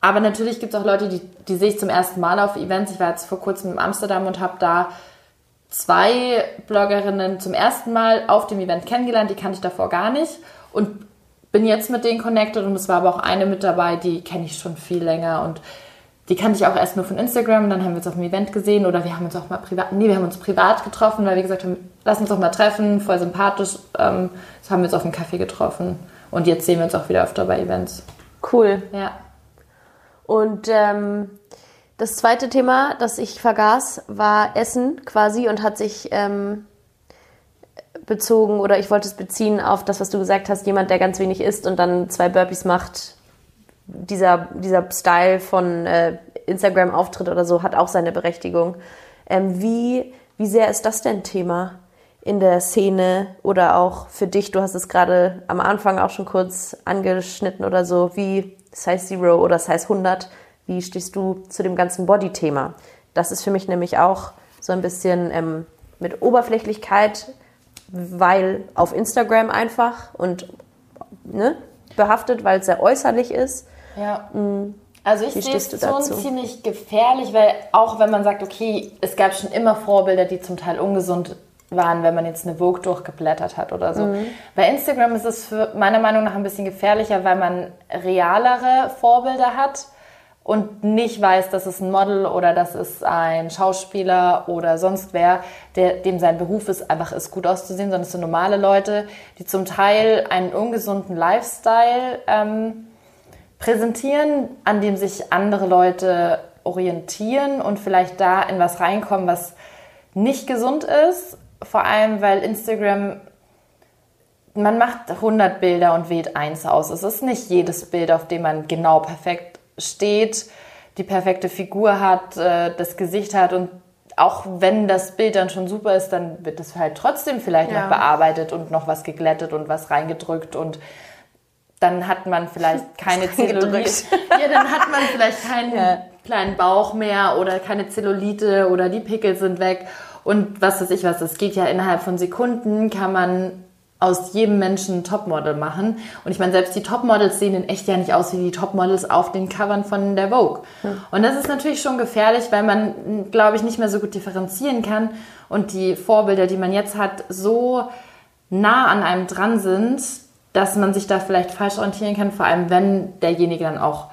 aber natürlich gibt es auch Leute, die, die sehe ich zum ersten Mal auf Events. Ich war jetzt vor kurzem in Amsterdam und habe da zwei Bloggerinnen zum ersten Mal auf dem Event kennengelernt, die kannte ich davor gar nicht und bin jetzt mit denen connected und es war aber auch eine mit dabei, die kenne ich schon viel länger und die kannte ich auch erst nur von Instagram und dann haben wir uns auf dem Event gesehen oder wir haben uns auch mal privat, nee, wir haben uns privat getroffen, weil wir gesagt haben, lass uns doch mal treffen, voll sympathisch, ähm, so haben wir uns auf dem Kaffee getroffen und jetzt sehen wir uns auch wieder öfter bei Events. Cool. Ja. Und ähm, das zweite Thema, das ich vergaß, war Essen quasi und hat sich ähm, bezogen oder ich wollte es beziehen auf das, was du gesagt hast, jemand, der ganz wenig isst und dann zwei Burpees macht. Dieser, dieser Style von äh, Instagram-Auftritt oder so hat auch seine Berechtigung. Ähm, wie, wie sehr ist das denn Thema in der Szene oder auch für dich? Du hast es gerade am Anfang auch schon kurz angeschnitten oder so. Wie Size Zero oder Size 100, wie stehst du zu dem ganzen Body-Thema? Das ist für mich nämlich auch so ein bisschen ähm, mit Oberflächlichkeit, weil auf Instagram einfach und ne, behaftet, weil es sehr äußerlich ist. Ja. Also ich Wie sehe es schon ziemlich gefährlich, weil auch wenn man sagt, okay, es gab schon immer Vorbilder, die zum Teil ungesund waren, wenn man jetzt eine Vogue durchgeblättert hat oder so. Bei Instagram ist es für meiner Meinung nach ein bisschen gefährlicher, weil man realere Vorbilder hat und nicht weiß, dass es ein Model oder dass es ein Schauspieler oder sonst wer, der, dem sein Beruf ist, einfach ist, gut auszusehen, sondern es sind normale Leute, die zum Teil einen ungesunden Lifestyle ähm, präsentieren, an dem sich andere Leute orientieren und vielleicht da in was reinkommen, was nicht gesund ist. Vor allem, weil Instagram, man macht 100 Bilder und wählt eins aus. Es ist nicht jedes Bild, auf dem man genau perfekt steht, die perfekte Figur hat, äh, das Gesicht hat und auch wenn das Bild dann schon super ist, dann wird es halt trotzdem vielleicht Ja. noch bearbeitet und noch was geglättet und was reingedrückt und dann hat man vielleicht keine Zellulite. Ja, dann hat man vielleicht kein, Ja. kleinen Bauch mehr oder keine Zellulite oder die Pickel sind weg und was weiß ich was. Das geht ja innerhalb von Sekunden, kann man aus jedem Menschen ein Topmodel machen. Und ich meine, selbst die Topmodels sehen in echt ja nicht aus wie die Topmodels auf den Covern von der Vogue. Hm. Und das ist natürlich schon gefährlich, weil man, glaube ich, nicht mehr so gut differenzieren kann und die Vorbilder, die man jetzt hat, so nah an einem dran sind, dass man sich da vielleicht falsch orientieren kann, vor allem wenn derjenige dann auch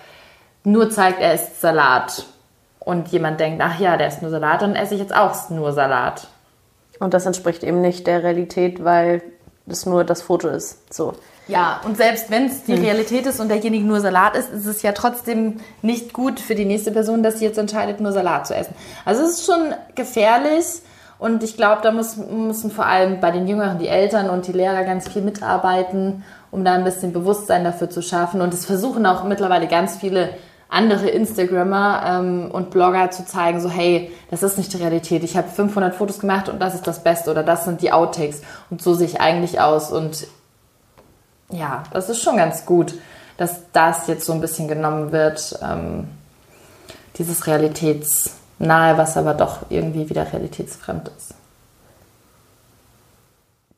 nur zeigt, er ist Salat und jemand denkt, ach ja, der ist nur Salat, dann esse ich jetzt auch nur Salat. Und das entspricht eben nicht der Realität, weil es nur das Foto ist. So. Ja, und selbst wenn es die hm. Realität ist und derjenige nur Salat isst, ist es ja trotzdem nicht gut für die nächste Person, dass sie jetzt entscheidet, nur Salat zu essen. Also es ist schon gefährlich und ich glaube, da muss, müssen vor allem bei den Jüngeren die Eltern und die Lehrer ganz viel mitarbeiten, um da ein bisschen Bewusstsein dafür zu schaffen. Und es versuchen auch mittlerweile ganz viele andere Instagrammer ähm, und Blogger zu zeigen, so hey, das ist nicht die Realität. Ich habe 500 Fotos gemacht und das ist das Beste oder das sind die Outtakes und so sehe ich eigentlich aus. Und ja, das ist schon ganz gut, dass das jetzt so ein bisschen genommen wird, ähm, dieses Realitätsnahe, was aber doch irgendwie wieder realitätsfremd ist.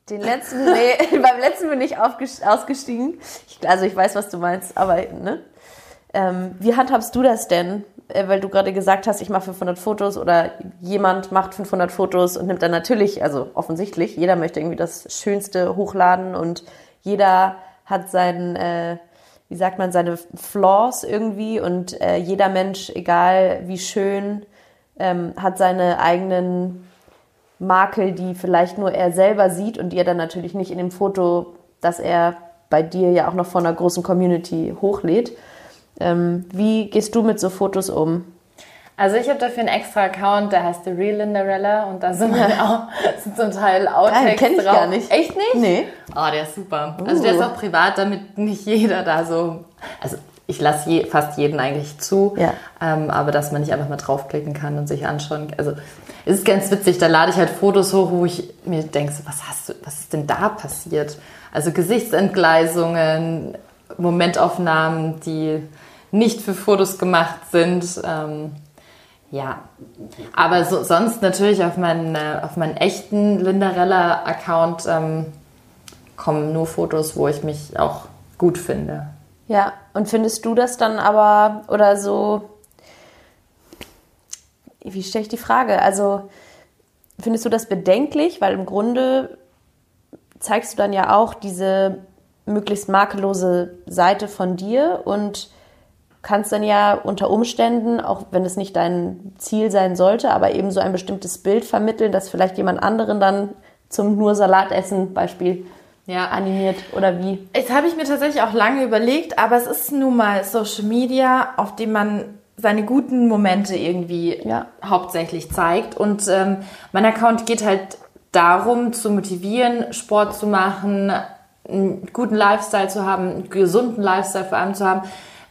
Den letzten, nee, beim letzten bin ich ausgestiegen. Ich, also ich weiß, was du meinst, aber ne? Ähm, wie handhabst du das denn? Äh, weil du gerade gesagt hast, ich mache 500 Fotos oder jemand macht 500 Fotos und nimmt dann natürlich, also offensichtlich, jeder möchte irgendwie das Schönste hochladen und jeder hat seinen, äh, wie sagt man, seine Flaws irgendwie und äh, jeder Mensch, egal wie schön, ähm, hat seine eigenen Makel, die vielleicht nur er selber sieht und die er dann natürlich nicht in dem Foto, das er bei dir ja auch noch von einer großen Community hochlädt. Ähm, wie gehst du mit so Fotos um? Also ich habe dafür einen extra Account, der heißt The Real Linderella und da sind, auch, sind zum Teil Outtakes Geil, ich drauf. gar nicht. Echt nicht? Nee. Oh, der ist super. Uh. Also der ist uh. auch privat, damit nicht jeder da so... Also ich lasse je, fast jeden eigentlich zu, ja. ähm, aber dass man nicht einfach mal draufklicken kann und sich anschauen. Also es ist ganz witzig, da lade ich halt Fotos hoch, wo ich mir denke, so, was hast du, was ist denn da passiert? Also Gesichtsentgleisungen, Momentaufnahmen, die nicht für Fotos gemacht sind. Ähm, ja, aber so, sonst natürlich auf meinen, äh, auf meinen echten Lindarella-Account ähm, kommen nur Fotos, wo ich mich auch gut finde. Ja, und findest du das dann aber oder so? Wie stelle ich die Frage? Also findest du das bedenklich, weil im Grunde zeigst du dann ja auch diese möglichst makellose Seite von dir und kannst dann ja unter Umständen, auch wenn es nicht dein Ziel sein sollte, aber eben so ein bestimmtes Bild vermitteln, das vielleicht jemand anderen dann zum nur Salatessen Beispiel ja. animiert oder wie? Das habe ich mir tatsächlich auch lange überlegt, aber es ist nun mal Social Media, auf dem man seine guten Momente irgendwie ja. hauptsächlich zeigt. Und ähm, mein Account geht halt darum, zu motivieren, Sport zu machen, einen guten Lifestyle zu haben, einen gesunden Lifestyle vor allem zu haben.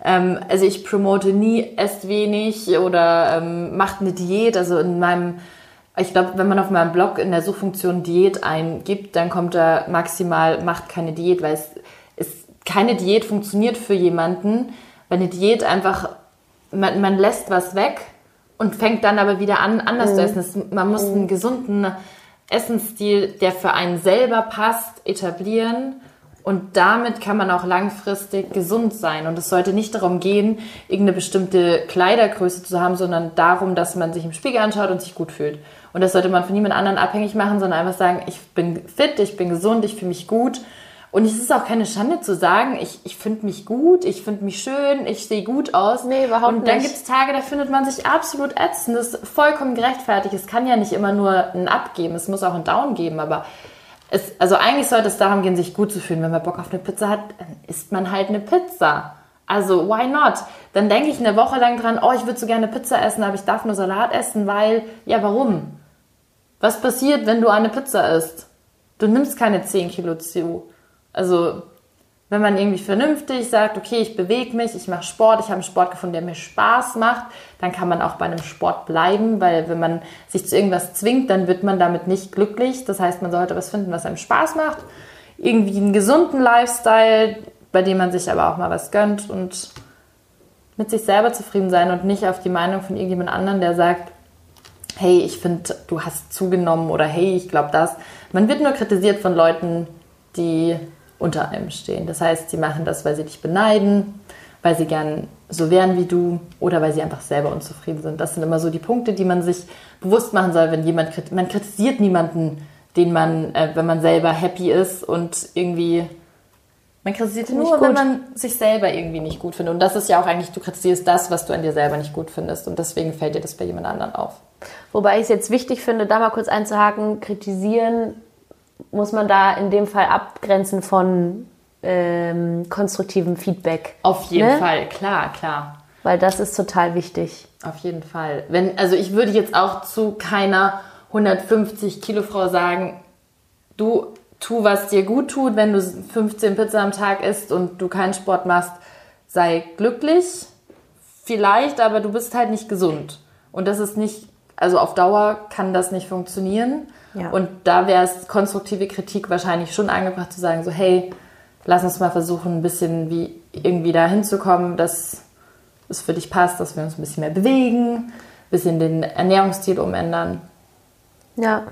Ähm, also ich promote nie, esst wenig oder ähm, macht eine Diät. Also in meinem, ich glaube, wenn man auf meinem Blog in der Suchfunktion Diät eingibt, dann kommt da maximal, macht keine Diät, weil es, es keine Diät funktioniert für jemanden, weil eine Diät einfach, man, man lässt was weg und fängt dann aber wieder an, anders mhm. zu essen. Es, man muss mhm. einen gesunden Essensstil, der für einen selber passt, etablieren und damit kann man auch langfristig gesund sein. Und es sollte nicht darum gehen, irgendeine bestimmte Kleidergröße zu haben, sondern darum, dass man sich im Spiegel anschaut und sich gut fühlt. Und das sollte man von niemand anderen abhängig machen, sondern einfach sagen, ich bin fit, ich bin gesund, ich fühle mich gut. Und es ist auch keine Schande zu sagen, ich, ich finde mich gut, ich finde mich schön, ich sehe gut aus. Nee, überhaupt nicht. Und dann gibt es Tage, da findet man sich absolut ätzend. Das ist vollkommen gerechtfertigt. Es kann ja nicht immer nur ein Up geben, es muss auch ein Down geben, aber es, also eigentlich sollte es darum gehen, sich gut zu fühlen. Wenn man Bock auf eine Pizza hat, dann isst man halt eine Pizza. Also, why not? Dann denke ich eine Woche lang dran, oh, ich würde so gerne Pizza essen, aber ich darf nur Salat essen, weil, ja, warum? Was passiert, wenn du eine Pizza isst? Du nimmst keine 10 Kilo zu. Also, wenn man irgendwie vernünftig sagt, okay, ich bewege mich, ich mache Sport, ich habe einen Sport gefunden, der mir Spaß macht, dann kann man auch bei einem Sport bleiben, weil wenn man sich zu irgendwas zwingt, dann wird man damit nicht glücklich. Das heißt, man sollte was finden, was einem Spaß macht. Irgendwie einen gesunden Lifestyle, bei dem man sich aber auch mal was gönnt und mit sich selber zufrieden sein und nicht auf die Meinung von irgendjemand anderen, der sagt, hey, ich finde, du hast zugenommen oder hey, ich glaube das. Man wird nur kritisiert von Leuten, die unter einem stehen. Das heißt, sie machen das, weil sie dich beneiden, weil sie gern so wären wie du oder weil sie einfach selber unzufrieden sind. Das sind immer so die Punkte, die man sich bewusst machen soll, wenn jemand man kritisiert niemanden, den man, äh, wenn man selber happy ist und irgendwie man kritisiert nur, wenn man sich selber irgendwie nicht gut findet. Und das ist ja auch eigentlich, du kritisierst das, was du an dir selber nicht gut findest. Und deswegen fällt dir das bei jemand anderem auf. Wobei ich es jetzt wichtig finde, da mal kurz einzuhaken, kritisieren muss man da in dem Fall abgrenzen von ähm, konstruktivem Feedback. Auf jeden ne? Fall, klar, klar. Weil das ist total wichtig. Auf jeden Fall. Wenn, also ich würde jetzt auch zu keiner 150 Kilo Frau sagen, du tu, was dir gut tut. Wenn du 15 Pizza am Tag isst und du keinen Sport machst, sei glücklich. Vielleicht, aber du bist halt nicht gesund. Und das ist nicht, also auf Dauer kann das nicht funktionieren. Ja. Und da wäre es konstruktive Kritik wahrscheinlich schon angebracht zu sagen, so hey, lass uns mal versuchen, ein bisschen wie irgendwie da hinzukommen, dass es für dich passt, dass wir uns ein bisschen mehr bewegen, ein bisschen den Ernährungsstil umändern. Ja.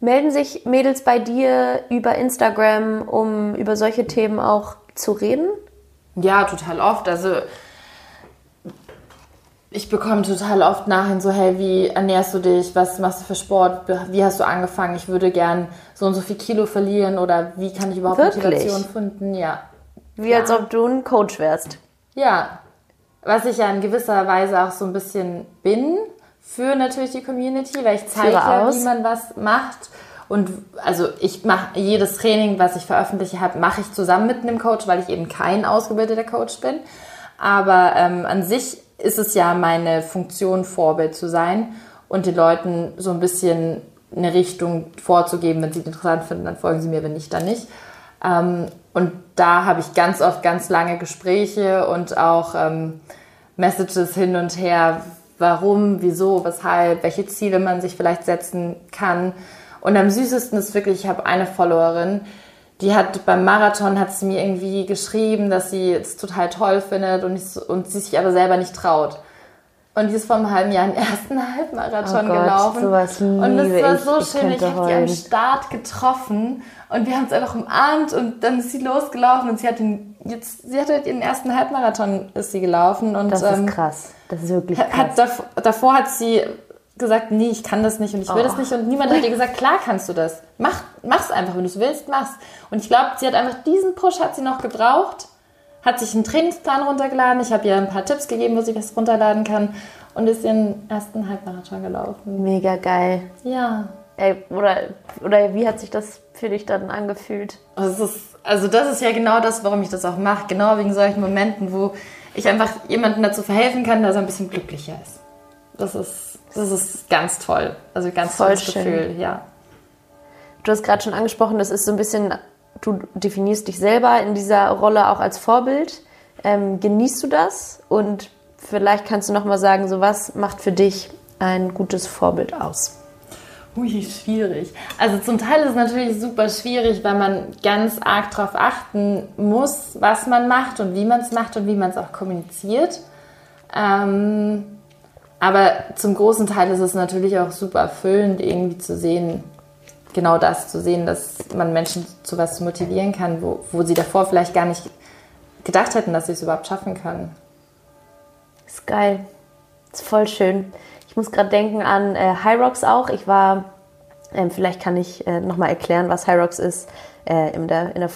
Melden sich Mädels bei dir über Instagram, um über solche Themen auch zu reden? Ja, total oft. Also ich bekomme total oft nachher so, hey, wie ernährst du dich? Was machst du für Sport? Wie hast du angefangen? Ich würde gern so und so viel Kilo verlieren oder wie kann ich überhaupt Wirklich? Motivation finden? Ja. Wie ja. als ob du ein Coach wärst. Ja. Was ich ja in gewisser Weise auch so ein bisschen bin, für natürlich die Community, weil ich zeige, wie man was macht. Und also ich mache jedes Training, was ich veröffentliche habe, mache ich zusammen mit einem Coach, weil ich eben kein ausgebildeter Coach bin. Aber ähm, an sich ist es ja meine Funktion, Vorbild zu sein und den Leuten so ein bisschen eine Richtung vorzugeben. Wenn sie es interessant finden, dann folgen sie mir, wenn nicht, dann nicht. Ähm, und da habe ich ganz oft ganz lange Gespräche und auch ähm, Messages hin und her, warum, wieso, weshalb, welche Ziele man sich vielleicht setzen kann. Und am süßesten ist wirklich, ich habe eine Followerin, die hat beim Marathon hat sie mir irgendwie geschrieben, dass sie es total toll findet und, ich, und sie sich aber selber nicht traut. Und die ist vor einem halben Jahr den ersten Halbmarathon oh Gott, gelaufen. Sowas und das war so ich, schön. Ich, ich habe die am Start getroffen und wir haben uns einfach umarmt und dann ist sie losgelaufen und sie hat den jetzt sie hat halt ihren ersten Halbmarathon ist sie gelaufen und das ist ähm, krass. Das ist wirklich krass. Hat, davor, davor hat sie gesagt, nee, ich kann das nicht und ich will oh. das nicht und niemand hat ihr gesagt, klar kannst du das. Mach, mach's einfach, wenn du es willst, mach's. Und ich glaube, sie hat einfach diesen Push hat sie noch gebraucht, hat sich einen Trainingsplan runtergeladen. Ich habe ihr ein paar Tipps gegeben, wo sie was runterladen kann und ist ihren ersten Halbmarathon gelaufen. Mega geil. Ja. Ey, oder, oder wie hat sich das für dich dann angefühlt? Also das, ist, also das ist ja genau das, warum ich das auch mache. Genau wegen solchen Momenten, wo ich einfach jemandem dazu verhelfen kann, dass er ein bisschen glücklicher ist. Das ist, das ist ganz toll. Also ganz Voll tolles schön. Gefühl, ja. Du hast gerade schon angesprochen, das ist so ein bisschen, du definierst dich selber in dieser Rolle auch als Vorbild. Ähm, genießt du das? Und vielleicht kannst du noch mal sagen, so was macht für dich ein gutes Vorbild aus? Ui, schwierig. Also zum Teil ist es natürlich super schwierig, weil man ganz arg darauf achten muss, was man macht und wie man es macht und wie man es auch kommuniziert. Ähm, aber zum großen Teil ist es natürlich auch super erfüllend, irgendwie zu sehen, genau das zu sehen, dass man Menschen zu was motivieren kann, wo, wo sie davor vielleicht gar nicht gedacht hätten, dass sie es überhaupt schaffen können. Ist geil. Ist voll schön. Ich muss gerade denken an äh, Hyrox auch. Ich war, ähm, vielleicht kann ich äh, nochmal erklären, was Hyrox ist, äh, in, der, in der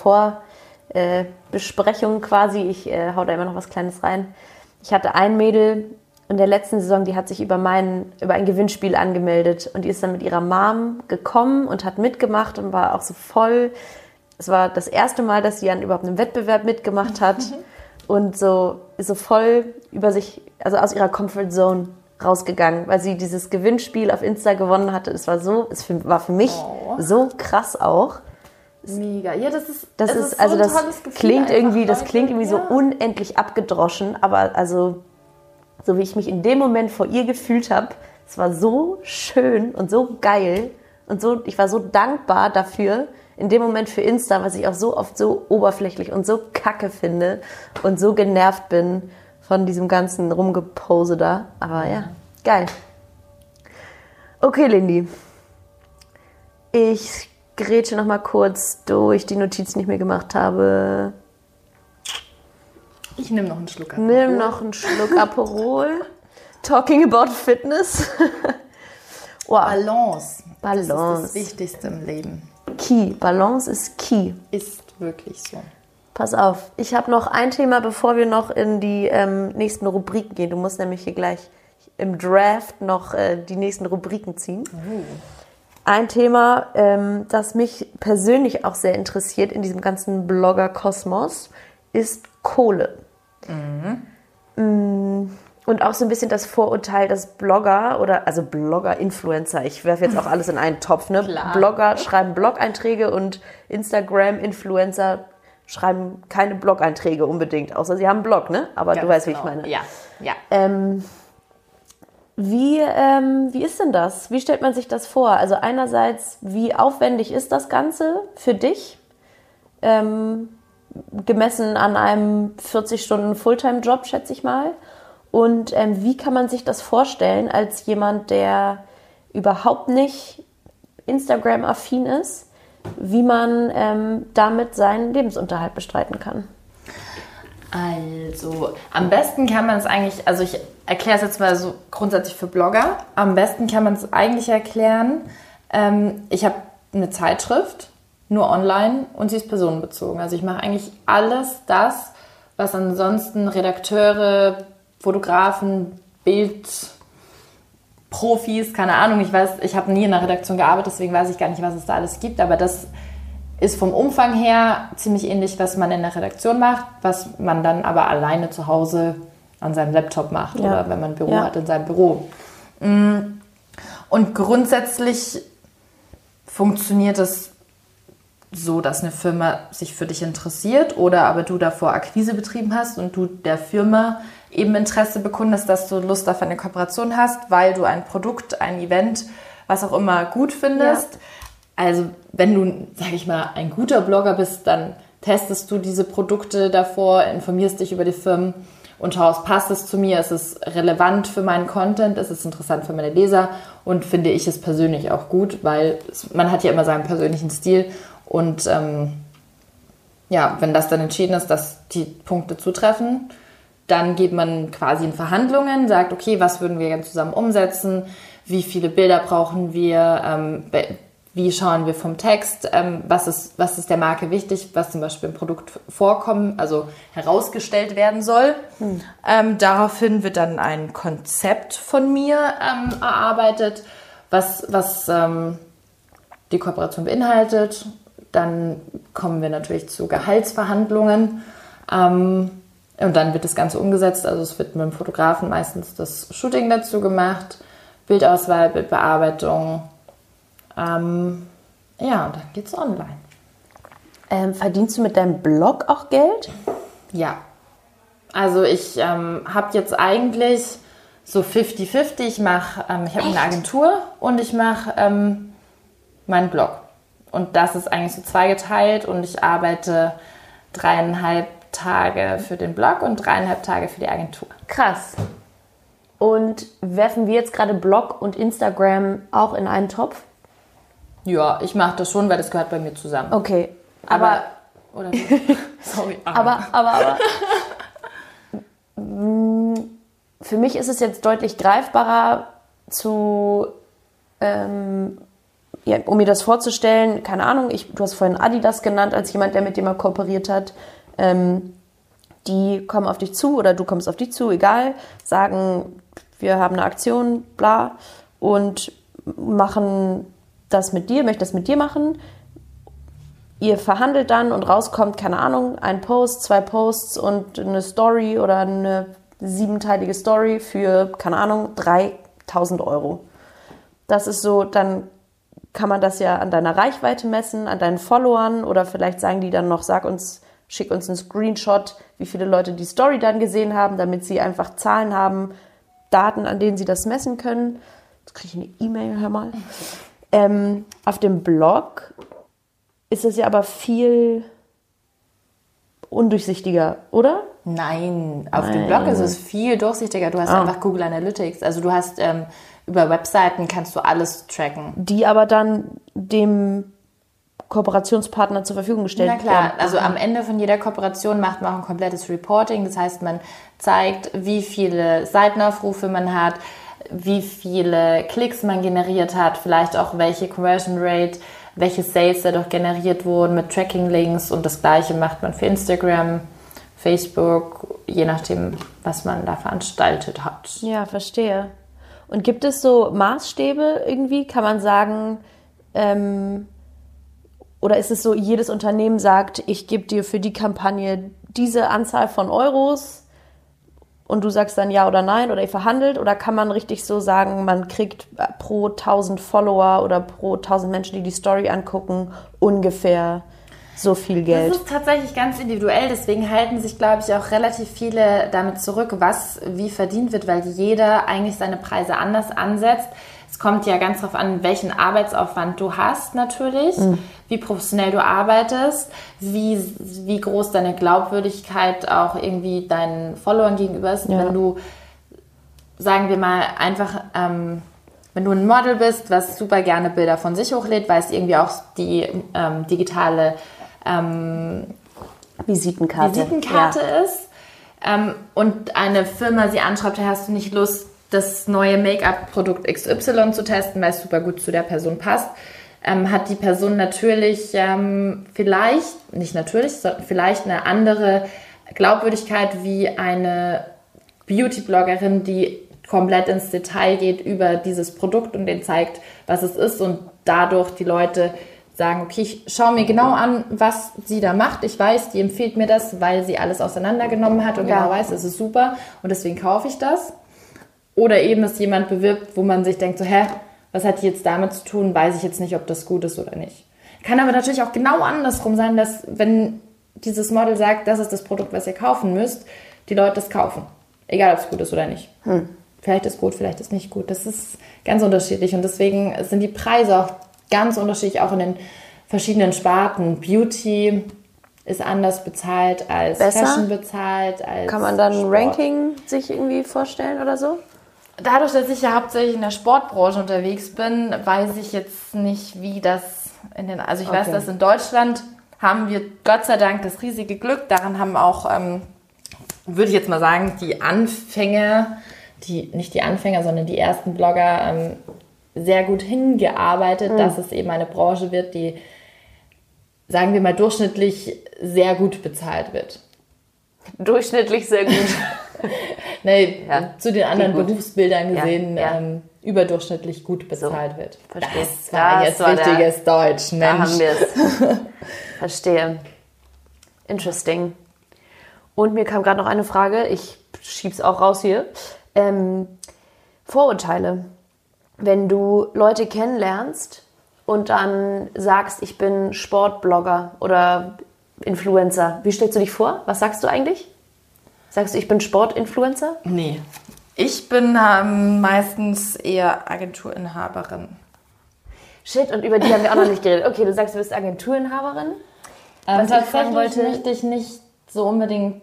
Vorbesprechung quasi. Ich äh, hau da immer noch was Kleines rein. Ich hatte ein Mädel in der letzten Saison, die hat sich über, mein, über ein Gewinnspiel angemeldet und die ist dann mit ihrer Mom gekommen und hat mitgemacht und war auch so voll. Es war das erste Mal, dass sie an überhaupt einem Wettbewerb mitgemacht hat und so, so voll über sich, also aus ihrer Comfort Zone rausgegangen, weil sie dieses Gewinnspiel auf Insta gewonnen hatte. Es war so, es war für mich oh. so krass auch. Mega. Ja, das ist, das ist, ist also so das klingt irgendwie, das klingt irgendwie so unendlich abgedroschen, aber also so wie ich mich in dem Moment vor ihr gefühlt habe, es war so schön und so geil und so, ich war so dankbar dafür, in dem Moment für Insta, was ich auch so oft so oberflächlich und so kacke finde und so genervt bin von diesem ganzen Rumgepose da. Aber ja, geil. Okay, Lindy. Ich grätsche noch mal kurz durch die Notizen, die ich mir gemacht habe. Ich nehme noch einen Schluck Aperol. Nimm noch einen Schluck Aperol. Talking about Fitness. wow. Balance. Balance. Das ist das Wichtigste im Leben. Key. Balance ist key. Ist wirklich so. Pass auf, ich habe noch ein Thema, bevor wir noch in die ähm, nächsten Rubriken gehen. Du musst nämlich hier gleich im Draft noch äh, die nächsten Rubriken ziehen. Oh. Ein Thema, ähm, das mich persönlich auch sehr interessiert in diesem ganzen Blogger-Kosmos, ist Kohle. Mhm. Und auch so ein bisschen das Vorurteil, dass Blogger oder, also Blogger, Influencer, ich werfe jetzt auch alles in einen Topf, ne? Klar. Blogger schreiben Blog-Einträge und Instagram-Influencer schreiben keine Blog-Einträge unbedingt, außer sie haben einen Blog, ne? Aber Ganz du weißt, genau. wie ich genau. meine. Ja, ja. Ähm, wie, ähm, wie ist denn das? Wie stellt man sich das vor? Also einerseits, wie aufwendig ist das Ganze für dich? Ähm, gemessen an einem 40 Stunden Fulltime-Job, schätze ich mal. Und ähm, wie kann man sich das vorstellen als jemand, der überhaupt nicht Instagram-affin ist, wie man ähm, damit seinen Lebensunterhalt bestreiten kann? Also, am besten kann man es eigentlich, also ich erkläre es jetzt mal so grundsätzlich für Blogger. Am besten kann man es eigentlich erklären. Ähm, ich habe eine Zeitschrift, nur online und sie ist personenbezogen. Also ich mache eigentlich alles das, was ansonsten Redakteure, Fotografen, Bildprofis, keine Ahnung, ich weiß, ich habe nie in einer Redaktion gearbeitet, deswegen weiß ich gar nicht, was es da alles gibt, aber das ist vom Umfang her ziemlich ähnlich, was man in der Redaktion macht, was man dann aber alleine zu Hause an seinem Laptop macht ja. oder wenn man ein Büro ja. hat in seinem Büro. Mm. Und grundsätzlich funktioniert es so, dass eine Firma sich für dich interessiert oder aber du davor Akquise betrieben hast und du der Firma eben Interesse bekundest, dass du Lust auf eine Kooperation hast, weil du ein Produkt, ein Event, was auch immer gut findest. Ja. Also wenn du, sag ich mal, ein guter Blogger bist, dann testest du diese Produkte davor, informierst dich über die Firmen und schaust, passt es zu mir, ist es relevant für meinen Content, ist es interessant für meine Leser und finde ich es persönlich auch gut, weil man hat ja immer seinen persönlichen Stil und ähm, ja, wenn das dann entschieden ist, dass die Punkte zutreffen, dann geht man quasi in Verhandlungen, sagt, okay, was würden wir gerne zusammen umsetzen, wie viele Bilder brauchen wir, ähm, wie schauen wir vom Text, ähm, was, ist, was ist der Marke wichtig, was zum Beispiel im Produkt vorkommen, also herausgestellt werden soll. Hm. Ähm, daraufhin wird dann ein Konzept von mir ähm, erarbeitet, was, was ähm, die Kooperation beinhaltet. Dann kommen wir natürlich zu Gehaltsverhandlungen. Ähm, und dann wird das Ganze umgesetzt. Also es wird mit dem Fotografen meistens das Shooting dazu gemacht, Bildauswahl, Bildbearbeitung, ähm, ja, und dann geht es online. Ähm, verdienst du mit deinem Blog auch Geld? Ja. Also ich ähm, habe jetzt eigentlich so 50-50. Ich mache, ähm, ich habe eine Agentur und ich mache ähm, meinen Blog. Und das ist eigentlich so zweigeteilt und ich arbeite dreieinhalb Tage für den Blog und dreieinhalb Tage für die Agentur. Krass. Und werfen wir jetzt gerade Blog und Instagram auch in einen Topf? Ja, ich mache das schon, weil das gehört bei mir zusammen. Okay. Aber. aber oder Sorry. Aber, aber, aber. Mm, für mich ist es jetzt deutlich greifbarer zu. Ähm, ja, um mir das vorzustellen, keine Ahnung, ich, du hast vorhin Adidas genannt, als jemand, der mit dem mal kooperiert hat. Ähm, die kommen auf dich zu oder du kommst auf die zu, egal, sagen, wir haben eine Aktion, bla, und machen das mit dir, möchte das mit dir machen. Ihr verhandelt dann und rauskommt, keine Ahnung, ein Post, zwei Posts und eine Story oder eine siebenteilige Story für, keine Ahnung, 3000 Euro. Das ist so, dann kann man das ja an deiner Reichweite messen, an deinen Followern oder vielleicht sagen die dann noch, sag uns, schick uns einen Screenshot, wie viele Leute die Story dann gesehen haben, damit sie einfach Zahlen haben, Daten, an denen sie das messen können. Jetzt kriege ich eine E-Mail, hör mal. Ähm, auf dem Blog ist es ja aber viel undurchsichtiger, oder? Nein, auf Nein. dem Blog ist es viel durchsichtiger. Du hast ah. einfach Google Analytics. Also du hast ähm, über Webseiten kannst du alles tracken. Die aber dann dem Kooperationspartner zur Verfügung gestellt werden. Na klar, werden. also am Ende von jeder Kooperation macht man auch ein komplettes Reporting. Das heißt, man zeigt, wie viele Seitenaufrufe man hat, wie viele Klicks man generiert hat, vielleicht auch welche Conversion Rate, welche Sales dadurch generiert wurden mit Tracking-Links und das gleiche macht man für Instagram, Facebook, je nachdem, was man da veranstaltet hat. Ja, verstehe. Und gibt es so Maßstäbe irgendwie? Kann man sagen, ähm, oder ist es so, jedes Unternehmen sagt, ich gebe dir für die Kampagne diese Anzahl von Euros und du sagst dann ja oder nein oder ihr verhandelt? Oder kann man richtig so sagen, man kriegt pro 1000 Follower oder pro 1000 Menschen, die die Story angucken, ungefähr so viel Geld? Das ist tatsächlich ganz individuell, deswegen halten sich, glaube ich, auch relativ viele damit zurück, was wie verdient wird, weil jeder eigentlich seine Preise anders ansetzt. Es kommt ja ganz darauf an, welchen Arbeitsaufwand du hast natürlich, mhm. wie professionell du arbeitest, wie, wie groß deine Glaubwürdigkeit auch irgendwie deinen Followern gegenüber ist. Ja. Wenn du, sagen wir mal, einfach, ähm, wenn du ein Model bist, was super gerne Bilder von sich hochlädt, weil es irgendwie auch die ähm, digitale ähm, Visitenkarte, Visitenkarte ja. ist ähm, und eine Firma sie anschreibt, hast du nicht Lust, das neue Make-up-Produkt XY zu testen, weil es super gut zu der Person passt, ähm, hat die Person natürlich ähm, vielleicht, nicht natürlich, sondern vielleicht eine andere Glaubwürdigkeit wie eine Beauty-Bloggerin, die komplett ins Detail geht über dieses Produkt und den zeigt, was es ist und dadurch die Leute sagen, okay, ich schaue mir genau an, was sie da macht. Ich weiß, die empfiehlt mir das, weil sie alles auseinandergenommen hat und ja. genau weiß, es ist super und deswegen kaufe ich das. Oder eben, dass jemand bewirbt, wo man sich denkt, so, hä, was hat die jetzt damit zu tun? Weiß ich jetzt nicht, ob das gut ist oder nicht. Kann aber natürlich auch genau andersrum sein, dass wenn dieses Model sagt, das ist das Produkt, was ihr kaufen müsst, die Leute es kaufen. Egal, ob es gut ist oder nicht. Hm. Vielleicht ist gut, vielleicht ist nicht gut. Das ist ganz unterschiedlich und deswegen sind die Preise auch ganz unterschiedlich, auch in den verschiedenen Sparten. Beauty ist anders bezahlt als Besser? Fashion bezahlt. Als Kann man dann ein Ranking sich irgendwie vorstellen oder so? Dadurch, dass ich ja hauptsächlich in der Sportbranche unterwegs bin, weiß ich jetzt nicht, wie das in den. Also ich okay. weiß, dass in Deutschland haben wir Gott sei Dank das riesige Glück. Daran haben auch, ähm, würde ich jetzt mal sagen, die Anfänger, die nicht die Anfänger, sondern die ersten Blogger ähm, sehr gut hingearbeitet, mhm. dass es eben eine Branche wird, die, sagen wir mal, durchschnittlich sehr gut bezahlt wird. Durchschnittlich sehr gut. nee, ja, zu den anderen Berufsbildern gesehen, ja, ja. Ähm, überdurchschnittlich gut bezahlt so, wird. Verstehe. Das war das jetzt war richtiges der, Deutsch, Mensch. Da haben wir es. Verstehe. Interesting. Und mir kam gerade noch eine Frage, ich schieb's auch raus hier. Ähm, Vorurteile. Wenn du Leute kennenlernst und dann sagst, ich bin Sportblogger oder Influencer, wie stellst du dich vor? Was sagst du eigentlich? Sagst du, ich bin Sportinfluencer? Nee. Ich bin ähm, meistens eher Agenturinhaberin. Shit, und über die haben wir auch noch nicht geredet. Okay, du sagst, du bist Agenturinhaberin. Ähm, Was tatsächlich wollte, möchte ich nicht so unbedingt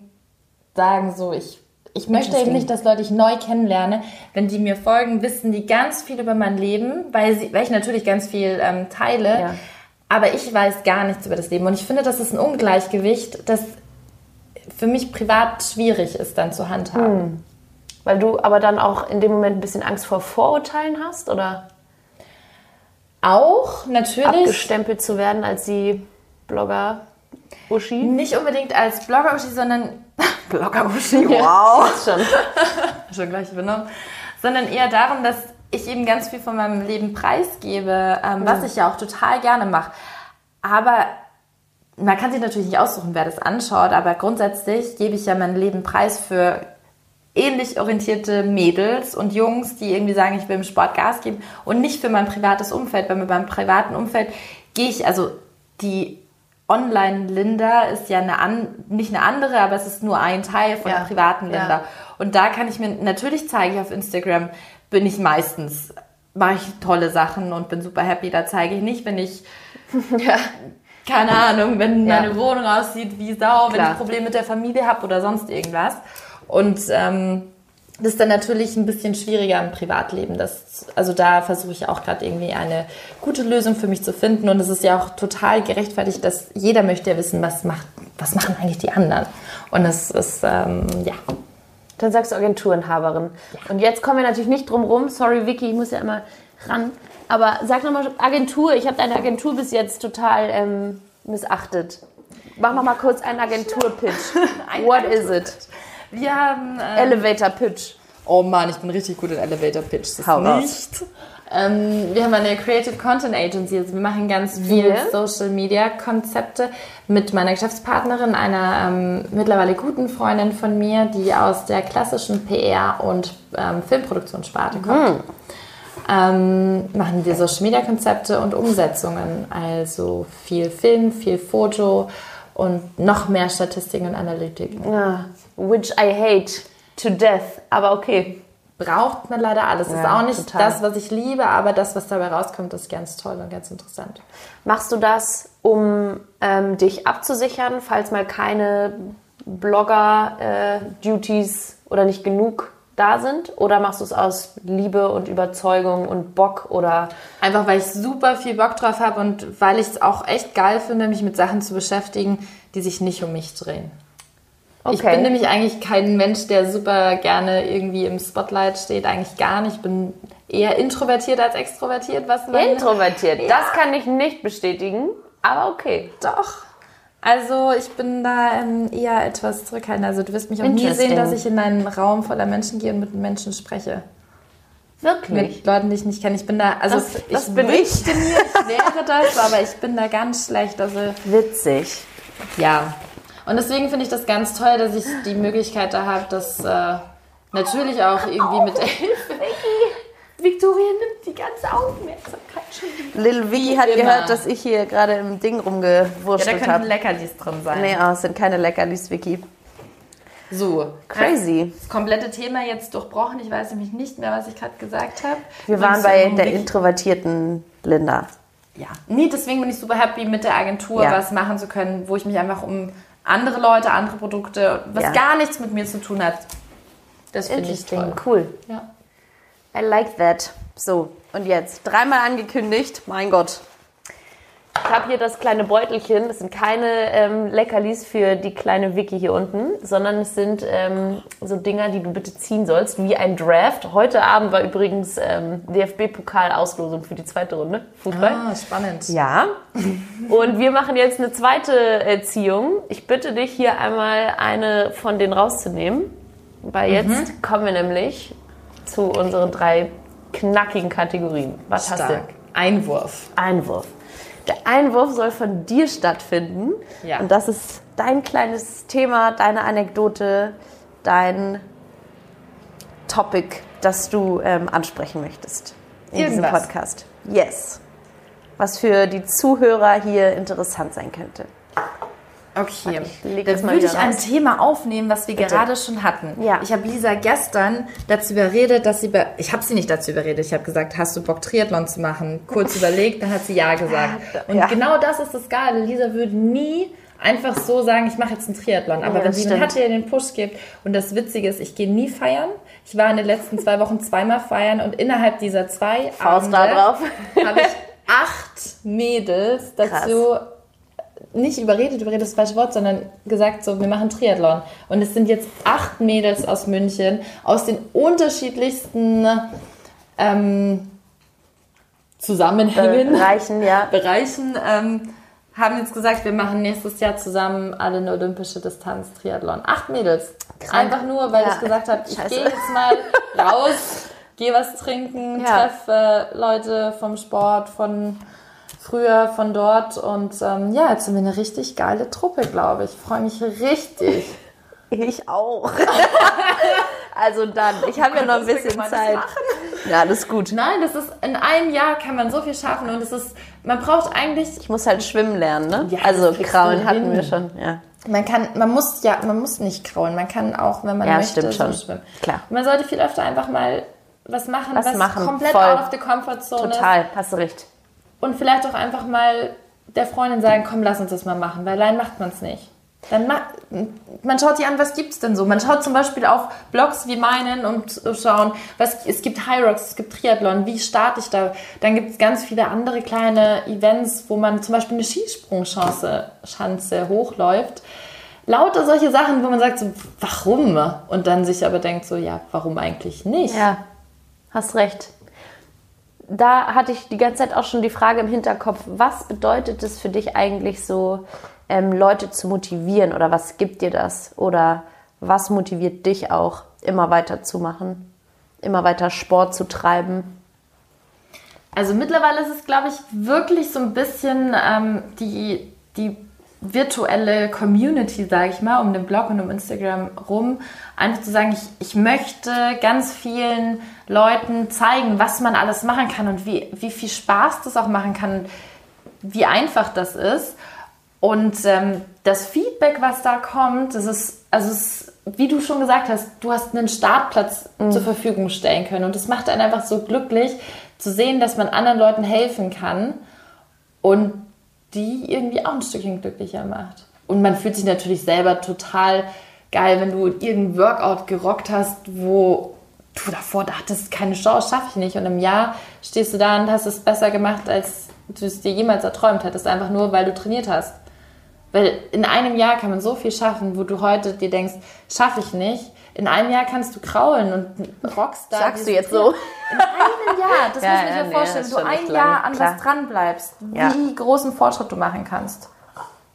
sagen, so ich ich möchte eben nicht, dass Leute ich neu kennenlerne. Wenn die mir folgen, wissen die ganz viel über mein Leben, weil, sie, weil ich natürlich ganz viel ähm, teile. Ja. Aber ich weiß gar nichts über das Leben. Und ich finde, das ist ein Ungleichgewicht, das für mich privat schwierig ist, dann zu handhaben. Hm. Weil du aber dann auch in dem Moment ein bisschen Angst vor Vorurteilen hast, oder? Auch, natürlich. Abgestempelt zu werden als die Blogger Uschi? Nicht unbedingt als Blogger Uschi, sondern Blogger Uschi, wow. Ja, schon. schon gleich übernommen. Sondern eher darum, dass ich eben ganz viel von meinem Leben preisgebe, ähm, mhm. was ich ja auch total gerne mache. Aber man kann sich natürlich nicht aussuchen, wer das anschaut, aber grundsätzlich gebe ich ja mein Leben preis für ähnlich orientierte Mädels und Jungs, die irgendwie sagen, ich will im Sport Gas geben und nicht für mein privates Umfeld, weil mit meinem privaten Umfeld gehe ich, also die Online-Linda ist ja eine an, nicht eine andere, aber es ist nur ein Teil von ja. der privaten Linda. Ja. Und da kann ich mir, natürlich zeige ich auf Instagram, bin ich meistens, mache ich tolle Sachen und bin super happy. Da zeige ich nicht, wenn ich ja keine Ahnung, wenn ja. meine Wohnung aussieht wie Sau, Klar. wenn ich Probleme mit der Familie habe oder sonst irgendwas. Und ähm, das ist dann natürlich ein bisschen schwieriger im Privatleben. Das, also da versuche ich auch gerade irgendwie eine gute Lösung für mich zu finden. Und es ist ja auch total gerechtfertigt, dass jeder möchte ja wissen, was, macht, was machen eigentlich die anderen. Und das ist, ähm, ja. Dann sagst du Agenturenhaberin. Ja. Und jetzt kommen wir natürlich nicht drum rum. Sorry, Vicky, ich muss ja immer ran. Aber sag nochmal Agentur. Ich habe deine Agentur bis jetzt total ähm, missachtet. Mach nochmal kurz einen Agentur-Pitch. What is it? Wir haben. Ähm, Elevator Pitch. Oh Mann, ich bin richtig gut in Elevator Pitch. Das Hau nicht. Ähm, wir haben eine Creative Content Agency. Also wir machen ganz viel? Social Media Konzepte mit meiner Geschäftspartnerin, einer ähm, mittlerweile guten Freundin von mir, die aus der klassischen PR und ähm, Filmproduktionssparte kommt. Mhm. Ähm, machen wir Social Media Konzepte und Umsetzungen. Also viel Film, viel Foto und noch mehr Statistiken und Analytiken. Ja, which I hate to death, aber okay. Braucht man leider alles. Ja, ist auch nicht total. das, was ich liebe, aber das, was dabei rauskommt, ist ganz toll und ganz interessant. Machst du das, um ähm, dich abzusichern, falls mal keine Blogger-Duties äh, oder nicht genug da sind? Oder machst du es aus Liebe und Überzeugung und Bock oder? Einfach weil ich super viel Bock drauf habe und weil ich es auch echt geil finde, mich mit Sachen zu beschäftigen, die sich nicht um mich drehen. Okay. Ich bin nämlich eigentlich kein Mensch, der super gerne irgendwie im Spotlight steht. Eigentlich gar nicht. Ich bin eher introvertiert als extrovertiert. Was introvertiert? Ja. Das kann ich nicht bestätigen, aber okay. Doch. Also ich bin da ähm, eher etwas zurückhaltend. Also du wirst mich auch nie sehen, dass ich in einen Raum voller Menschen gehe und mit Menschen spreche. Wirklich? Mit Leuten, die ich nicht kenne. Ich bin da, also das, das ich bin ich. mir, ich wäre das, aber ich bin da ganz schlecht. Also witzig. Ja. Und deswegen finde ich das ganz toll, dass ich die Möglichkeit da habe, das äh, natürlich auch irgendwie mit Hilfe. Victoria nimmt die ganze Aufmerksamkeit schon wieder. Lil Vicky hat immer. gehört, dass ich hier gerade im Ding rumgewurschtelt habe. Ja, da könnten Leckerlis drin sein. Nee, oh, es sind keine Leckerlis, Vicky. So. Crazy. Das komplette Thema jetzt durchbrochen. Ich weiß nämlich nicht mehr, was ich gerade gesagt habe. Wir waren bei der introvertierten Linda. Ja. Nee, deswegen bin ich super happy, mit der Agentur ja. was machen zu können, wo ich mich einfach um andere Leute, andere Produkte, was ja. gar nichts mit mir zu tun hat. Das finde ich toll. Cool. Ja. I like that. So, und jetzt dreimal angekündigt. Mein Gott. Ich habe hier das kleine Beutelchen. Das sind keine ähm, Leckerlis für die kleine Vicky hier unten, sondern es sind ähm, so Dinger, die du bitte ziehen sollst, wie ein Draft. Heute Abend war übrigens ähm, DFB-Pokal-Auslosung für die zweite Runde. Fußball. Ah, spannend. Ja. Und wir machen jetzt eine zweite Ziehung. Ich bitte dich, hier einmal eine von denen rauszunehmen. Weil jetzt mhm. kommen wir nämlich zu unseren drei knackigen Kategorien. Was Stark. hast du? Einwurf. Einwurf. Der Einwurf soll von dir stattfinden. Ja. Und das ist dein kleines Thema, deine Anekdote, dein Topic, das du ähm, ansprechen möchtest in Irgendwas. diesem Podcast. Yes. Was für die Zuhörer hier interessant sein könnte. Okay, dann würde ich ein Thema aufnehmen, was wir Bitte. gerade schon hatten. Ja. Ich habe Lisa gestern dazu überredet, dass sie, be ich habe sie nicht dazu überredet, ich habe gesagt, hast du Bock Triathlon zu machen? Kurz überlegt, dann hat sie ja gesagt. Und ja. genau das ist das Geile. Lisa würde nie einfach so sagen, ich mache jetzt einen Triathlon. Aber ja, wenn sie mir hat den Push gibt und das Witzige ist, ich gehe nie feiern. Ich war in den letzten zwei Wochen zweimal feiern und innerhalb dieser zwei Faust Abende habe ich acht Mädels dazu Krass nicht überredet, überredet das falsche Wort, sondern gesagt, so, wir machen Triathlon. Und es sind jetzt acht Mädels aus München, aus den unterschiedlichsten ähm, Zusammenhängen, Bereichen, ja. Bereichen ähm, haben jetzt gesagt, wir machen nächstes Jahr zusammen alle eine olympische Distanz Triathlon. Acht Mädels. Krank. Einfach nur, weil ja. ich gesagt habe, ich gehe jetzt mal raus, gehe was trinken, ja. treffe Leute vom Sport, von früher von dort. Und ähm, ja, jetzt sind wir eine richtig geile Truppe, glaube ich. Freue mich richtig. Ich auch. also dann, ich habe ja noch ein bisschen Zeit. Ja, das ist gut. Nein, das ist in einem Jahr kann man so viel schaffen und es ist, man braucht eigentlich. Ich muss halt schwimmen lernen, ne? Ja, also Kraulen hatten wir schon, ja. Man kann, man muss ja, man muss nicht kraulen. Man kann auch, wenn man ja, möchte, stimmt schon. Schwimmen. Klar. man sollte viel öfter einfach mal was machen, was, was machen. komplett Voll. out of the comfort zone Total, hast du recht und vielleicht auch einfach mal der Freundin sagen, komm, lass uns das mal machen, weil allein macht man es nicht. Dann ma man schaut sich an, was gibt es denn so? Man schaut zum Beispiel auf Blogs wie meinen und schauen, was, es gibt High Rocks, es gibt Triathlon, wie starte ich da? Dann gibt es ganz viele andere kleine Events, wo man zum Beispiel eine Skisprungschanze Schanze hochläuft. Lauter solche Sachen, wo man sagt so, warum? Und dann sich aber denkt so, ja, warum eigentlich nicht? Ja, hast recht. Da hatte ich die ganze Zeit auch schon die Frage im Hinterkopf, was bedeutet es für dich eigentlich so, ähm, Leute zu motivieren oder was gibt dir das? Oder was motiviert dich auch, immer weiter zu machen, immer weiter Sport zu treiben? Also mittlerweile ist es, glaube ich, wirklich so ein bisschen ähm, die, die virtuelle Community, sage ich mal, um den Blog und um Instagram rum, einfach zu sagen, ich, ich möchte ganz vielen Leuten zeigen, was man alles machen kann und wie, wie viel Spaß das auch machen kann, wie einfach das ist. Und ähm, das Feedback, was da kommt, das ist, also es, wie du schon gesagt hast, du hast einen Startplatz mhm. zur Verfügung stellen können. Und das macht einen einfach so glücklich, zu sehen, dass man anderen Leuten helfen kann und die irgendwie auch ein Stückchen glücklicher macht. Und man fühlt sich natürlich selber total geil, wenn du irgendein Workout gerockt hast, wo du davor dachtest, keine Chance, schaffe ich nicht. Und im Jahr stehst du da und hast es besser gemacht, als du es dir jemals erträumt hättest, einfach nur, weil du trainiert hast. Weil in einem Jahr kann man so viel schaffen, wo du heute dir denkst, schaffe ich nicht. In einem Jahr kannst du kraulen und Rockstar. Sagst du jetzt so? In einem Jahr, das ja, muss man sich ja, vorstellen. Nee, wenn du ein Jahr an Klar. was dran bleibst, ja. wie großen Fortschritt du machen kannst.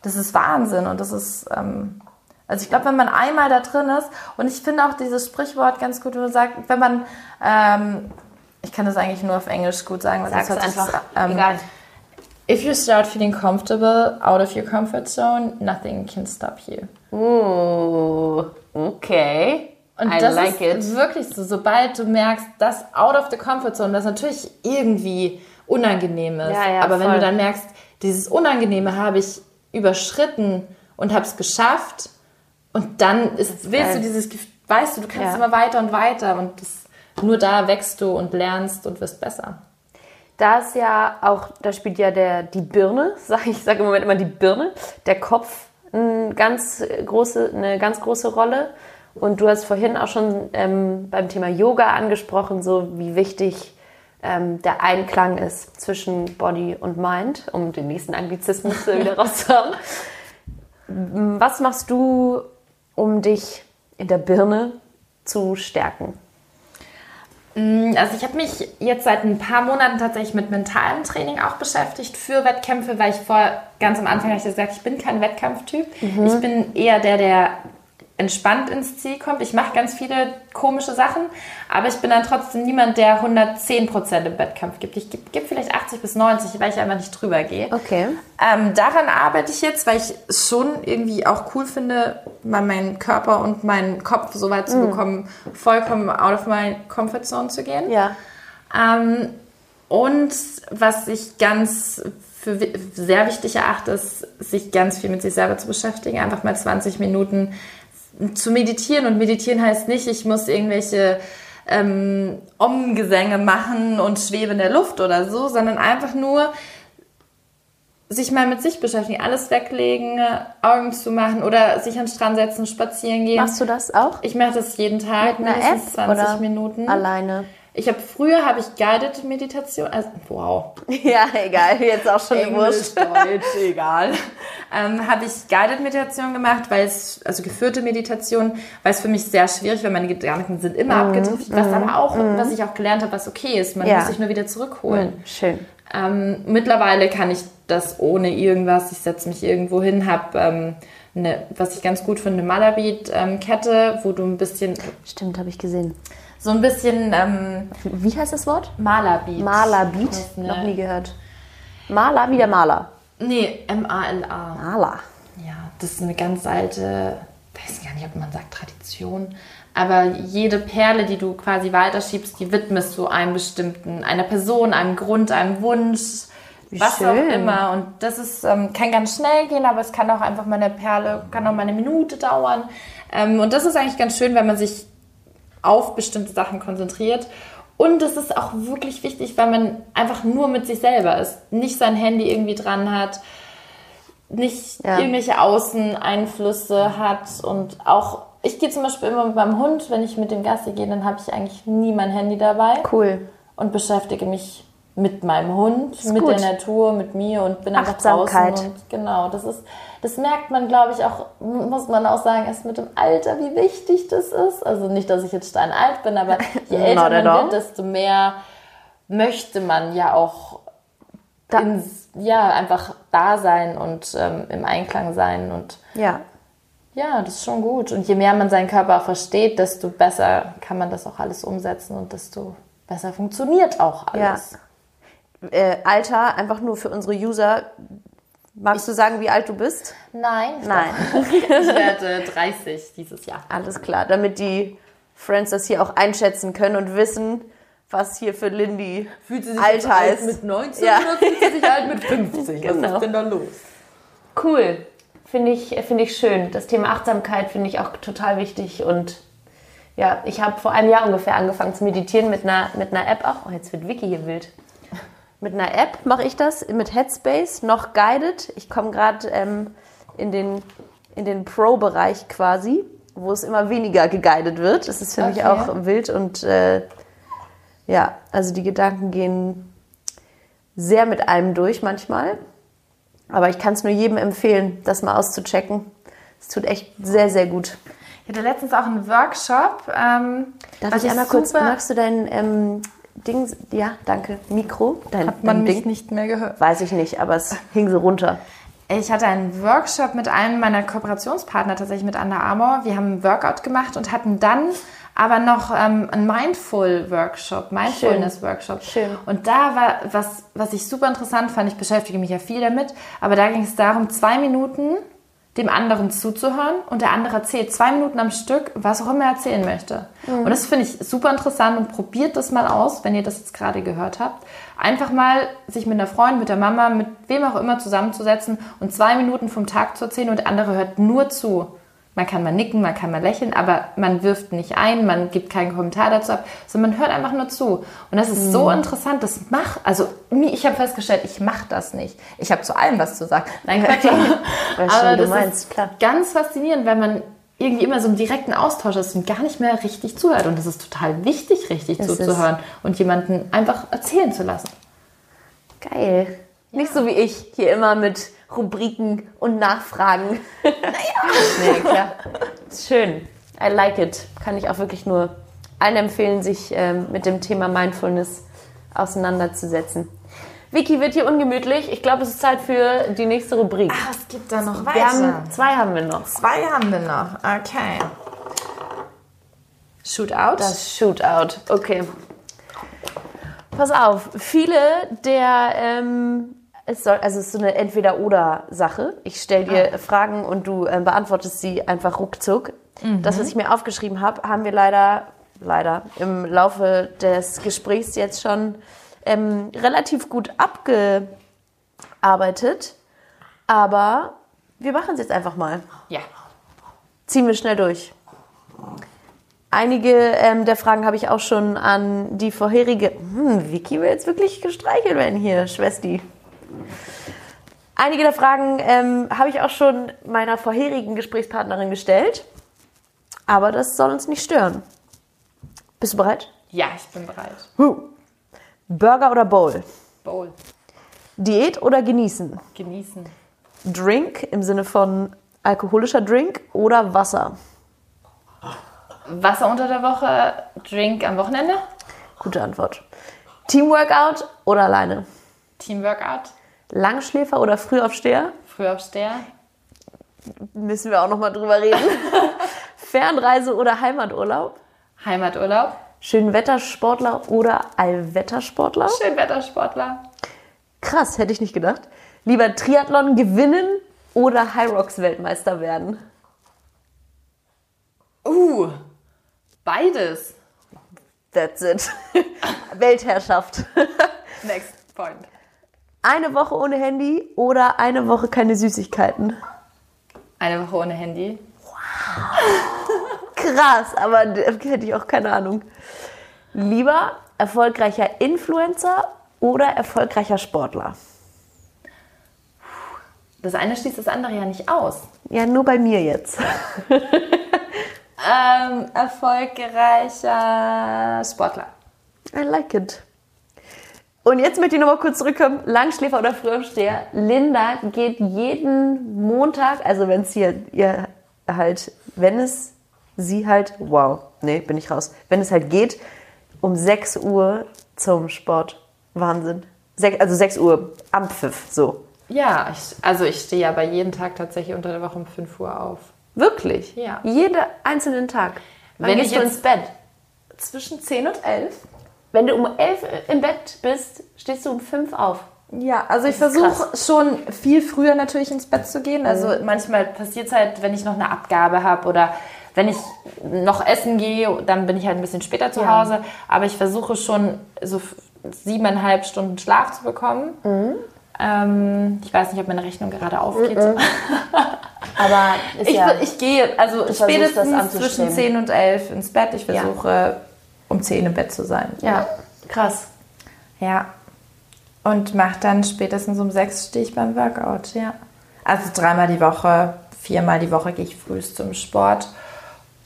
Das ist Wahnsinn und das ist, ähm, also ich glaube, wenn man einmal da drin ist, und ich finde auch dieses Sprichwort ganz gut, wo man sagt, wenn man, ähm, ich kann das eigentlich nur auf Englisch gut sagen, weil Sag's das einfach, ähm, egal If you start feeling comfortable out of your comfort zone, nothing can stop you. Ooh, okay. Und I das like ist it. wirklich so, sobald du merkst, dass out of the comfort zone, das natürlich irgendwie unangenehm ist. Ja, ja, aber voll. wenn du dann merkst, dieses Unangenehme habe ich überschritten und habe es geschafft und dann ist, ist willst geil. du dieses, weißt du, du kannst ja. immer weiter und weiter und das, nur da wächst du und lernst und wirst besser da ist ja auch, da spielt ja der, die Birne, sag ich, sage im Moment immer die Birne, der Kopf eine ganz große, eine ganz große Rolle. Und du hast vorhin auch schon ähm, beim Thema Yoga angesprochen, so wie wichtig ähm, der Einklang ist zwischen Body und Mind, um den nächsten Anglizismus wieder rauszuhauen. Was machst du, um dich in der Birne zu stärken? Mm, also ich habe mich jetzt seit ein paar Monaten tatsächlich mit mentalem Training auch beschäftigt für Wettkämpfe, weil ich vor ganz am Anfang habe ich gesagt, ich bin kein Wettkampftyp. Mhm. Ich bin eher der, der entspannt ins Ziel kommt. Ich mache ganz viele komische Sachen, aber ich bin dann trotzdem niemand, der 110 Prozent im Wettkampf gibt. Ich gebe geb vielleicht 80 bis 90, weil ich einfach nicht drüber gehe. Okay. Ähm, daran arbeite ich jetzt, weil ich es schon irgendwie auch cool finde, mal meinen Körper und meinen Kopf so weit zu mm. bekommen, vollkommen out of my comfort zone zu gehen. Ja. Ähm, und was ich ganz für sehr wichtig erachte, ist, sich ganz viel mit sich selber zu beschäftigen. Einfach mal 20 Minuten zu meditieren. Und meditieren heißt nicht, ich muss irgendwelche ähm, Om-Gesänge machen und schwebe in der Luft oder so, sondern einfach nur sich mal mit sich beschäftigen, alles weglegen, Augen zu machen oder sich an den Strand setzen, spazieren gehen. Machst du das auch? Ich mache das jeden Tag, mit einer App 20 oder Minuten. Alleine. Ich habe früher habe ich Guided Meditation, also wow. Ja, egal, jetzt auch schon Englisch, Deutsch, egal. ähm, habe ich Guided Meditation gemacht, weil es also geführte Meditation, weil es für mich sehr schwierig, weil meine Gedanken sind immer mhm. abgedriftet, was aber mhm. auch, mhm. was ich auch gelernt habe, was okay ist. Man ja. muss sich nur wieder zurückholen. Mhm. Schön. Ähm, mittlerweile kann ich das ohne irgendwas. Ich setze mich irgendwo hin, habe ähm, eine, was ich ganz gut finde, eine Malabit-Kette, wo du ein bisschen. Stimmt, habe ich gesehen so ein bisschen. Ähm, wie heißt das Wort? Malerbeat. Malerbeat? Noch nie gehört. Maler wie der Maler? Nee, M-A-L-A. Maler. Ja, das ist eine ganz alte, ich weiß gar nicht, ob man sagt Tradition, aber jede Perle, die du quasi weiterschiebst, die widmest du einem bestimmten, einer Person, einem Grund, einem Wunsch, Wie was schön. auch immer. Und das ist, ähm, kann ganz schnell gehen, aber es kann auch einfach mal eine Perle, kann auch mal eine Minute dauern. Ähm, und das ist eigentlich ganz schön, wenn man sich auf bestimmte Sachen konzentriert. Und es ist auch wirklich wichtig, weil man einfach nur mit sich selber ist, nicht sein Handy irgendwie dran hat, nicht ja. irgendwelche Außeneinflüsse hat und auch ich gehe zum Beispiel immer mit meinem Hund, wenn ich mit dem Gassi gehe, dann habe ich eigentlich nie mein Handy dabei. Cool. Und beschäftige mich mit meinem Hund, mit gut. der Natur, mit mir und bin einfach draußen. Und genau, das ist, das merkt man, glaube ich, auch, muss man auch sagen, erst mit dem Alter, wie wichtig das ist. Also nicht, dass ich jetzt steinalt bin, aber je älter man wird, desto mehr möchte man ja auch da. ins, ja, einfach da sein und ähm, im Einklang sein und ja. Ja, das ist schon gut. Und je mehr man seinen Körper versteht, desto besser kann man das auch alles umsetzen und desto besser funktioniert auch alles. Ja äh, Alter, einfach nur für unsere User. Magst du sagen, wie alt du bist? Nein. Nein. ich werde 30 dieses Jahr. Alles klar, damit die Friends das hier auch einschätzen können und wissen, was hier für Lindy fühlt sie sich alt heißt. mit 19 ja. oder fühlt sie sich alt mit 50? Was genau. ist denn da los? Cool. Finde ich, find ich schön. Das Thema Achtsamkeit finde ich auch total wichtig und ja, ich habe vor einem Jahr ungefähr angefangen zu meditieren mit einer, mit einer App auch. Oh, jetzt wird Vicky hier wild. Mit einer App mache ich das, mit Headspace, noch guided. Ich komme gerade ähm, in den, in den Pro-Bereich quasi, wo es immer weniger geguided wird. Das ist für okay. mich auch wild und äh, ja, also die Gedanken gehen sehr mit einem durch manchmal. Aber ich kann es nur jedem empfehlen, das mal auszuchecken. Es tut echt sehr, sehr gut. Ich hatte letztens auch einen Workshop. Ähm, Darf ich einmal kurz, magst du deinen ähm, Ding, ja, danke, Mikro. Dein, Hat man mich Ding? nicht mehr gehört? Weiß ich nicht, aber es hing so runter. Ich hatte einen Workshop mit einem meiner Kooperationspartner, tatsächlich mit Under Armour. Wir haben einen Workout gemacht und hatten dann aber noch ähm, einen Mindful-Workshop, Mindfulness-Workshop. Schön. Und da war was, was ich super interessant fand, ich beschäftige mich ja viel damit, aber da ging es darum, zwei Minuten dem anderen zuzuhören und der andere erzählt zwei Minuten am Stück, was auch immer er erzählen möchte. Mhm. Und das finde ich super interessant und probiert das mal aus, wenn ihr das jetzt gerade gehört habt. Einfach mal sich mit einer Freundin, mit der Mama, mit wem auch immer zusammenzusetzen und zwei Minuten vom Tag zu erzählen und der andere hört nur zu. Man kann mal nicken, man kann mal lächeln, aber man wirft nicht ein, man gibt keinen Kommentar dazu ab, sondern man hört einfach nur zu. Und das ist mhm. so interessant, das macht, also ich habe festgestellt, ich mache das nicht. Ich habe zu allem was zu sagen. Nein, Quatsch. aber das meinst, ist klar. ganz faszinierend, wenn man irgendwie immer so im direkten Austausch ist und gar nicht mehr richtig zuhört. Und das ist total wichtig, richtig das zuzuhören und jemanden einfach erzählen zu lassen. Geil. Nicht so wie ich, hier immer mit Rubriken und Nachfragen. Naja. nee, klar. Ist schön. I like it. Kann ich auch wirklich nur allen empfehlen, sich ähm, mit dem Thema Mindfulness auseinanderzusetzen. Vicky wird hier ungemütlich. Ich glaube, es ist Zeit für die nächste Rubrik. Ah, es gibt da noch weiter. Haben, zwei haben wir noch. Zwei haben wir noch. Okay. Shootout? Das Shootout. Okay. Pass auf. Viele der ähm, es soll, also es ist so eine Entweder-Oder-Sache. Ich stelle dir ah. Fragen und du äh, beantwortest sie einfach ruckzuck. Mhm. Das, was ich mir aufgeschrieben habe, haben wir leider, leider im Laufe des Gesprächs jetzt schon ähm, relativ gut abgearbeitet. Aber wir machen es jetzt einfach mal. Ja. Ziehen wir schnell durch. Einige ähm, der Fragen habe ich auch schon an die vorherige. Hm, Vicky will jetzt wirklich gestreichelt werden hier, Schwesti. Einige der Fragen ähm, habe ich auch schon meiner vorherigen Gesprächspartnerin gestellt, aber das soll uns nicht stören. Bist du bereit? Ja, ich bin bereit. Huh. Burger oder Bowl? Bowl. Diät oder genießen? Genießen. Drink im Sinne von alkoholischer Drink oder Wasser? Wasser unter der Woche, Drink am Wochenende? Gute Antwort. Teamworkout oder alleine? Teamworkout. Langschläfer oder Frühaufsteher? Frühaufsteher. Müssen wir auch noch mal drüber reden. Fernreise oder Heimaturlaub? Heimaturlaub. Schönwettersportler oder Allwettersportler? Schönwettersportler. Krass, hätte ich nicht gedacht. Lieber Triathlon gewinnen oder Hyrox Weltmeister werden? Uh, beides. That's it. Weltherrschaft. Next point eine Woche ohne Handy oder eine Woche keine Süßigkeiten? Eine Woche ohne Handy. Wow. Krass, aber hätte ich auch keine Ahnung. Lieber erfolgreicher Influencer oder erfolgreicher Sportler? das eine schließt das andere ja nicht aus. Ja, nur bei mir jetzt. ähm, erfolgreicher Sportler. I like it. Und jetzt möchte ich nochmal kurz zurückkommen. Langschläfer oder Frühaufsteher. Linda geht jeden Montag, also wenn es hier ihr halt, wenn es sie halt, wow, nee, bin ich raus. Wenn es halt geht, um 6 Uhr zum Sport. Wahnsinn. also 6 Uhr am Pfiff, so. Ja, ich, also ich stehe aber jeden Tag tatsächlich unter der Woche um 5 Uhr auf. Wirklich? Ja. Jeden einzelnen Tag. Wann Wenn gehst du ins Bett? Zwischen 10 und 11. Wenn du um 11 im Bett bist, stehst du um 5 auf. Ja, also ich versuche schon viel früher natürlich ins Bett zu gehen. Also mhm. manchmal passiert es halt, wenn ich noch eine Abgabe habe oder wenn ich noch essen gehe, dann bin ich halt ein bisschen später zu ja. Hause. Aber ich versuche schon so siebeneinhalb Stunden Schlaf zu bekommen. Mhm. Ähm, ich weiß nicht, ob meine Rechnung gerade aufgeht. Mhm. Aber ich, ja, ich gehe also spätestens zwischen 10 und 11 ins Bett. Ich versuche ja. Um 10 im Bett zu sein. Ja, krass. Ja. Und mache dann spätestens um 6 stehe ich beim Workout, ja. Also dreimal die Woche, viermal die Woche gehe ich früh zum Sport.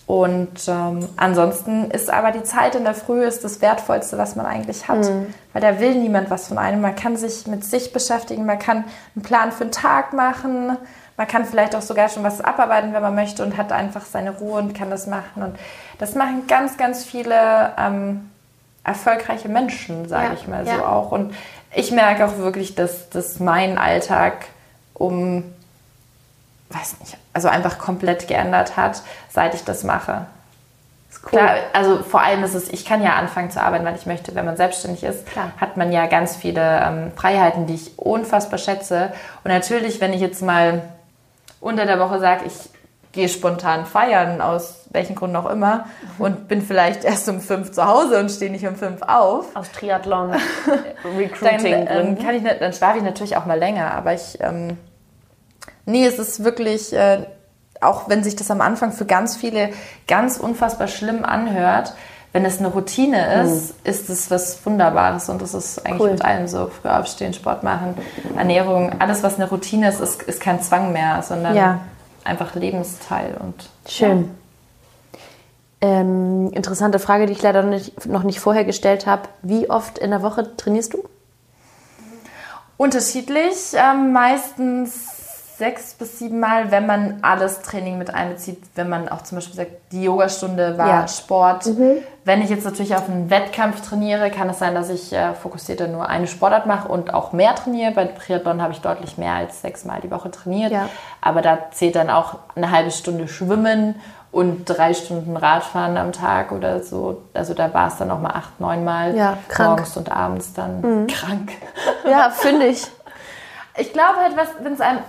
Und ähm, ansonsten ist aber die Zeit in der Früh ist das Wertvollste, was man eigentlich hat. Mhm. Weil da will niemand was von einem. Man kann sich mit sich beschäftigen, man kann einen Plan für den Tag machen, man kann vielleicht auch sogar schon was abarbeiten, wenn man möchte und hat einfach seine Ruhe und kann das machen. Und das machen ganz, ganz viele ähm, erfolgreiche Menschen, sage ja, ich mal ja. so auch. Und ich merke auch wirklich, dass, dass mein Alltag um weiß nicht, also einfach komplett geändert hat, seit ich das mache. Ist cool. Klar, also vor allem ist es, ich kann ja anfangen zu arbeiten, weil ich möchte. Wenn man selbstständig ist, Klar. hat man ja ganz viele ähm, Freiheiten, die ich unfassbar schätze. Und natürlich, wenn ich jetzt mal unter der Woche sage, ich gehe spontan feiern, aus welchen Gründen auch immer, mhm. und bin vielleicht erst um fünf zu Hause und stehe nicht um fünf auf. Aus Triathlon, Recruiting. dann, ähm, kann ich, dann schlafe ich natürlich auch mal länger, aber ich ähm, Nee, es ist wirklich, äh, auch wenn sich das am Anfang für ganz viele ganz unfassbar schlimm anhört, wenn es eine Routine ist, mhm. ist es was Wunderbares und das ist eigentlich cool. mit allem so. Früh aufstehen, Sport machen, Ernährung, alles was eine Routine ist, ist, ist kein Zwang mehr, sondern ja. einfach Lebensteil und schön. Ja. Ähm, interessante Frage, die ich leider noch nicht, noch nicht vorher gestellt habe. Wie oft in der Woche trainierst du? Unterschiedlich, ähm, meistens sechs bis sieben Mal, wenn man alles Training mit einbezieht. Wenn man auch zum Beispiel sagt, die Yogastunde war ja. Sport. Mhm. Wenn ich jetzt natürlich auf einen Wettkampf trainiere, kann es sein, dass ich äh, fokussierter nur eine Sportart mache und auch mehr trainiere. Bei Triathlon habe ich deutlich mehr als sechs Mal die Woche trainiert. Ja. Aber da zählt dann auch eine halbe Stunde Schwimmen und drei Stunden Radfahren am Tag oder so. Also da war es dann auch mal acht, neun Mal ja, morgens und abends dann mhm. krank. Ja, finde ich. Ich glaube halt, wenn es einem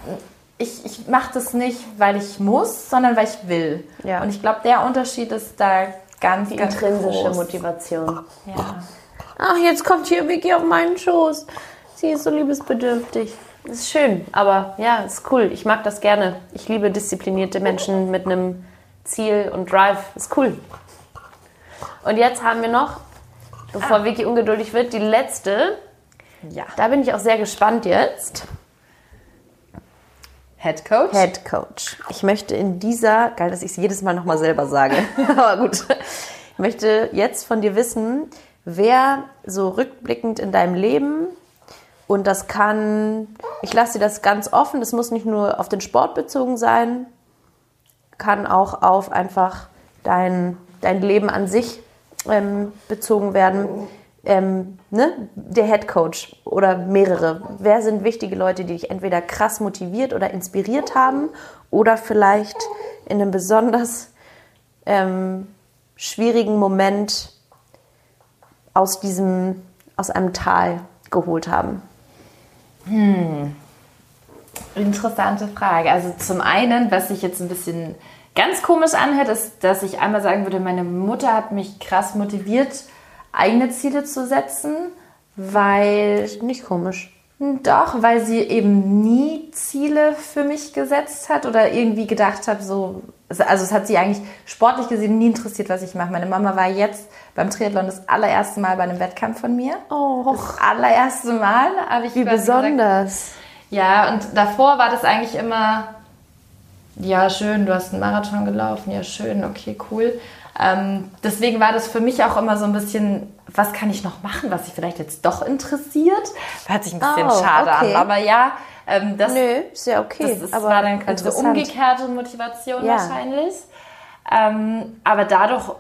ich, ich mache das nicht, weil ich muss, sondern weil ich will. Ja. Und ich glaube, der Unterschied ist da ganz, Die ganz intrinsische groß. Motivation. Ja. Ach, jetzt kommt hier Vicky auf meinen Schoß. Sie ist so liebesbedürftig. Das ist schön, aber ja, ist cool. Ich mag das gerne. Ich liebe disziplinierte Menschen mit einem Ziel und Drive. Ist cool. Und jetzt haben wir noch, bevor ah. Vicky ungeduldig wird, die letzte. Ja. Da bin ich auch sehr gespannt jetzt. Head Coach? Head Coach. Ich möchte in dieser, geil, dass ich es jedes Mal nochmal selber sage, aber gut. Ich möchte jetzt von dir wissen, wer so rückblickend in deinem Leben und das kann, ich lasse dir das ganz offen, das muss nicht nur auf den Sport bezogen sein, kann auch auf einfach dein, dein Leben an sich ähm, bezogen werden ähm, ne, der Head Coach oder mehrere. Wer sind wichtige Leute, die dich entweder krass motiviert oder inspiriert haben oder vielleicht in einem besonders ähm, schwierigen Moment aus diesem, aus einem Tal geholt haben? Hm. Interessante Frage. Also zum einen, was sich jetzt ein bisschen ganz komisch anhört, ist, dass ich einmal sagen würde, meine Mutter hat mich krass motiviert, eigene Ziele zu setzen, weil. Nicht komisch. Doch, weil sie eben nie Ziele für mich gesetzt hat oder irgendwie gedacht hat, so, also es hat sie eigentlich sportlich gesehen nie interessiert, was ich mache. Meine Mama war jetzt beim Triathlon das allererste Mal bei einem Wettkampf von mir. Oh. Das allererste Mal habe ich Wie besonders. Gesagt, Ja, und davor war das eigentlich immer, ja, schön, du hast einen Marathon gelaufen, ja, schön, okay, cool. Ähm, deswegen war das für mich auch immer so ein bisschen, was kann ich noch machen, was sich vielleicht jetzt doch interessiert? Hört sich ein bisschen oh, schade okay. an, aber ja, ähm, das, Nö, ist ja okay. Das aber war dann eine umgekehrte Motivation ja. wahrscheinlich. Ähm, aber dadurch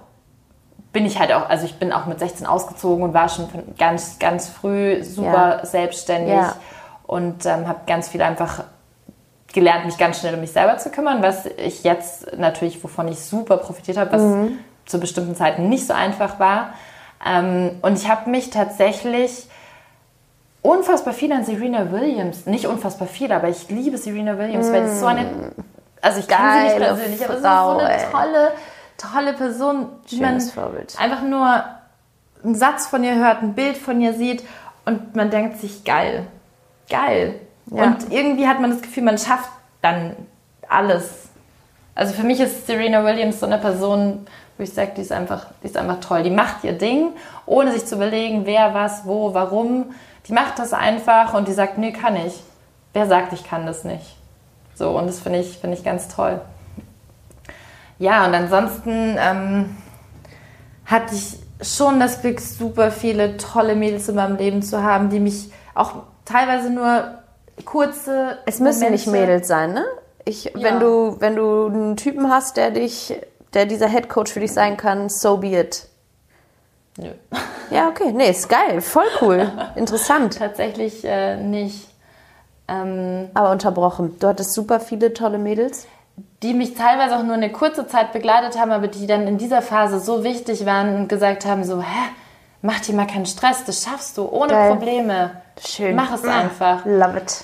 bin ich halt auch, also ich bin auch mit 16 ausgezogen und war schon ganz, ganz früh super ja. selbstständig ja. und ähm, habe ganz viel einfach gelernt, mich ganz schnell um mich selber zu kümmern, was ich jetzt natürlich, wovon ich super profitiert habe, was mhm. Zu bestimmten Zeiten nicht so einfach war. Ähm, und ich habe mich tatsächlich unfassbar viel an Serena Williams, nicht unfassbar viel, aber ich liebe Serena Williams, mm. weil es so eine, also ich kenne sie nicht persönlich, aber es ist so eine tolle, tolle Person, die man Vorbild. einfach nur einen Satz von ihr hört, ein Bild von ihr sieht und man denkt sich, geil, geil. Ja. Und irgendwie hat man das Gefühl, man schafft dann alles. Also für mich ist Serena Williams so eine Person, wo ich sage, die ist einfach, die ist einfach toll. Die macht ihr Ding, ohne sich zu überlegen, wer, was, wo, warum. Die macht das einfach und die sagt, nee, kann ich. Wer sagt, ich kann das nicht? So, und das finde ich, find ich ganz toll. Ja, und ansonsten ähm, hatte ich schon das Glück, super viele tolle Mädels in meinem Leben zu haben, die mich auch teilweise nur kurze. Es müssen Momente nicht Mädels sein, ne? Ich, ja. wenn, du, wenn du einen Typen hast, der dich, der dieser Headcoach für dich sein kann, so be it. Nö. Ja, okay. Nee, ist geil. Voll cool. Interessant. Tatsächlich äh, nicht. Ähm, Aber unterbrochen. Du hattest super viele tolle Mädels. Die mich teilweise auch nur eine kurze Zeit begleitet haben, aber die dann in dieser Phase so wichtig waren und gesagt haben: so, hä, mach dir mal keinen Stress, das schaffst du ohne geil. Probleme. Schön. Mach es einfach. Love it.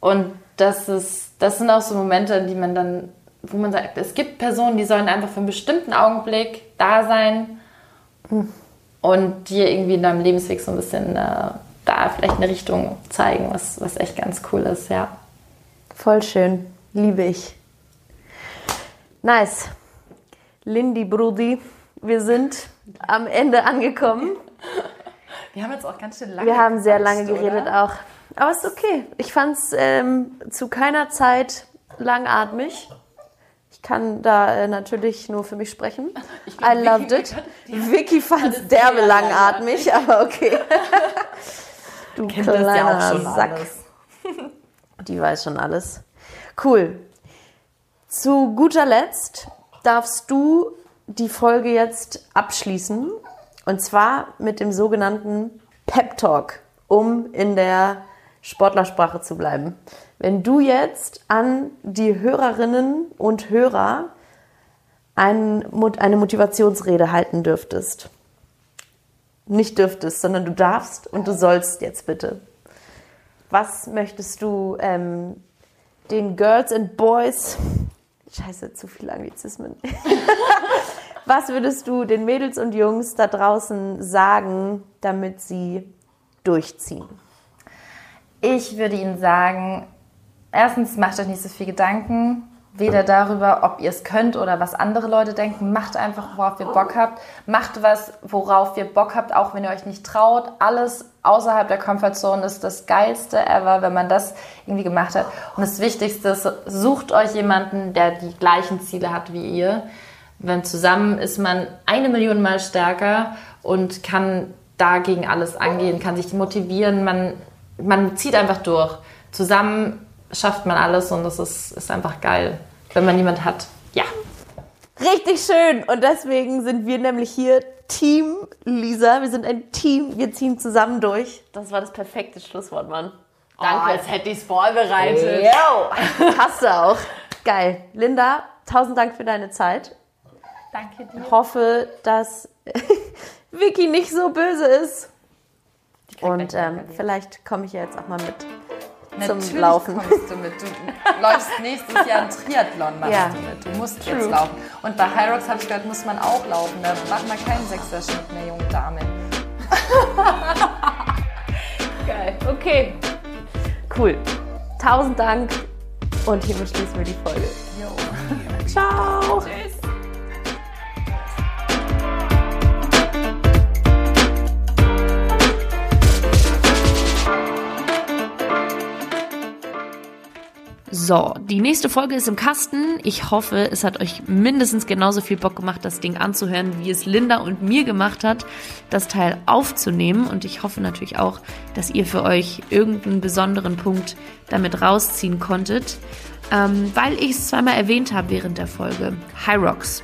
Und das ist, das sind auch so Momente, in die man dann, wo man sagt, es gibt Personen, die sollen einfach für einen bestimmten Augenblick da sein. Hm und dir irgendwie in deinem Lebensweg so ein bisschen äh, da vielleicht eine Richtung zeigen, was, was echt ganz cool ist, ja. Voll schön, liebe ich. Nice. Lindy Brudi, wir sind am Ende angekommen. Wir haben jetzt auch ganz schön lange Wir haben sehr lange geredet oder? auch. Aber es ist okay. Ich fand es ähm, zu keiner Zeit langatmig. Ich kann da äh, natürlich nur für mich sprechen. Glaub, I loved it. Vicky fand es derbe langatmig, aber okay. du Kennt kleiner ja auch schon Sack. Alles. Die weiß schon alles. Cool. Zu guter Letzt darfst du die Folge jetzt abschließen. Und zwar mit dem sogenannten Pep Talk, um in der Sportlersprache zu bleiben. Wenn du jetzt an die Hörerinnen und Hörer ein, eine Motivationsrede halten dürftest, nicht dürftest, sondern du darfst und du sollst jetzt bitte. Was möchtest du ähm, den Girls and Boys, scheiße, zu viele Anglizismen, was würdest du den Mädels und Jungs da draußen sagen, damit sie durchziehen? Ich würde ihnen sagen, erstens macht euch nicht so viel Gedanken, weder darüber, ob ihr es könnt oder was andere Leute denken. Macht einfach, worauf ihr Bock habt. Macht was, worauf ihr Bock habt, auch wenn ihr euch nicht traut. Alles außerhalb der Comfortzone ist das Geilste ever, wenn man das irgendwie gemacht hat. Und das Wichtigste ist, sucht euch jemanden, der die gleichen Ziele hat wie ihr. Wenn zusammen ist man eine Million Mal stärker und kann dagegen alles angehen, kann sich motivieren. Man, man zieht einfach durch. Zusammen schafft man alles und das ist, ist einfach geil, wenn man jemand hat. Ja. Richtig schön. Und deswegen sind wir nämlich hier Team Lisa. Wir sind ein Team. Wir ziehen zusammen durch. Das war das perfekte Schlusswort, Mann. Danke, oh, als hätte ich es vorbereitet. Yo. Hast du auch. Geil. Linda, tausend Dank für deine Zeit. Danke dir. Ich hoffe, dass Vicky nicht so böse ist. Und ähm, vielleicht komme ich ja jetzt auch mal mit Natürlich zum Laufen. kommst du mit. Du läufst nächstes Jahr ein Triathlon, machst ja. du mit. Du musst True. jetzt laufen. Und bei Hyrox habe ich gehört, muss man auch laufen. Da macht man keinen Sechser-Schnitt mehr, junge Dame. Geil. Okay. Cool. Tausend Dank. Und hiermit schließen wir die Folge. Jo. Ciao. Tschüss. So, die nächste Folge ist im Kasten. Ich hoffe, es hat euch mindestens genauso viel Bock gemacht, das Ding anzuhören, wie es Linda und mir gemacht hat, das Teil aufzunehmen. Und ich hoffe natürlich auch, dass ihr für euch irgendeinen besonderen Punkt damit rausziehen konntet, ähm, weil ich es zweimal erwähnt habe während der Folge. High Rocks.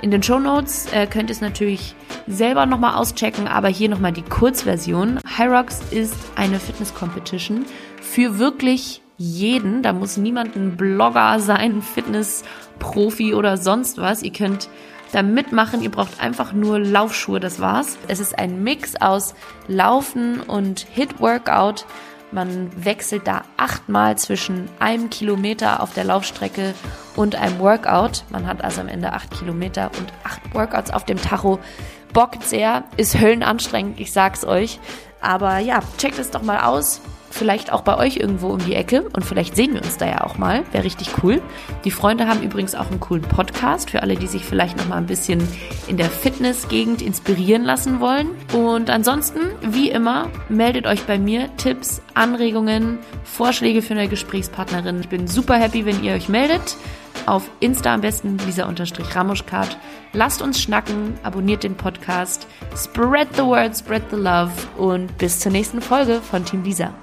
In den Show Notes äh, könnt ihr es natürlich selber nochmal auschecken, aber hier nochmal die Kurzversion. High Rocks ist eine Fitness Competition für wirklich jeden. Da muss niemand ein Blogger sein, Fitnessprofi oder sonst was. Ihr könnt da mitmachen. Ihr braucht einfach nur Laufschuhe, das war's. Es ist ein Mix aus Laufen und Hit-Workout. Man wechselt da achtmal zwischen einem Kilometer auf der Laufstrecke und einem Workout. Man hat also am Ende acht Kilometer und acht Workouts auf dem Tacho. Bockt sehr, ist höllenanstrengend, ich sag's euch. Aber ja, checkt es doch mal aus vielleicht auch bei euch irgendwo um die Ecke und vielleicht sehen wir uns da ja auch mal. Wäre richtig cool. Die Freunde haben übrigens auch einen coolen Podcast für alle, die sich vielleicht noch mal ein bisschen in der Fitnessgegend inspirieren lassen wollen. Und ansonsten, wie immer, meldet euch bei mir Tipps, Anregungen, Vorschläge für eine Gesprächspartnerin. Ich bin super happy, wenn ihr euch meldet. Auf Insta am besten lisa-ramuschkart. Lasst uns schnacken, abonniert den Podcast, spread the word, spread the love und bis zur nächsten Folge von Team Lisa.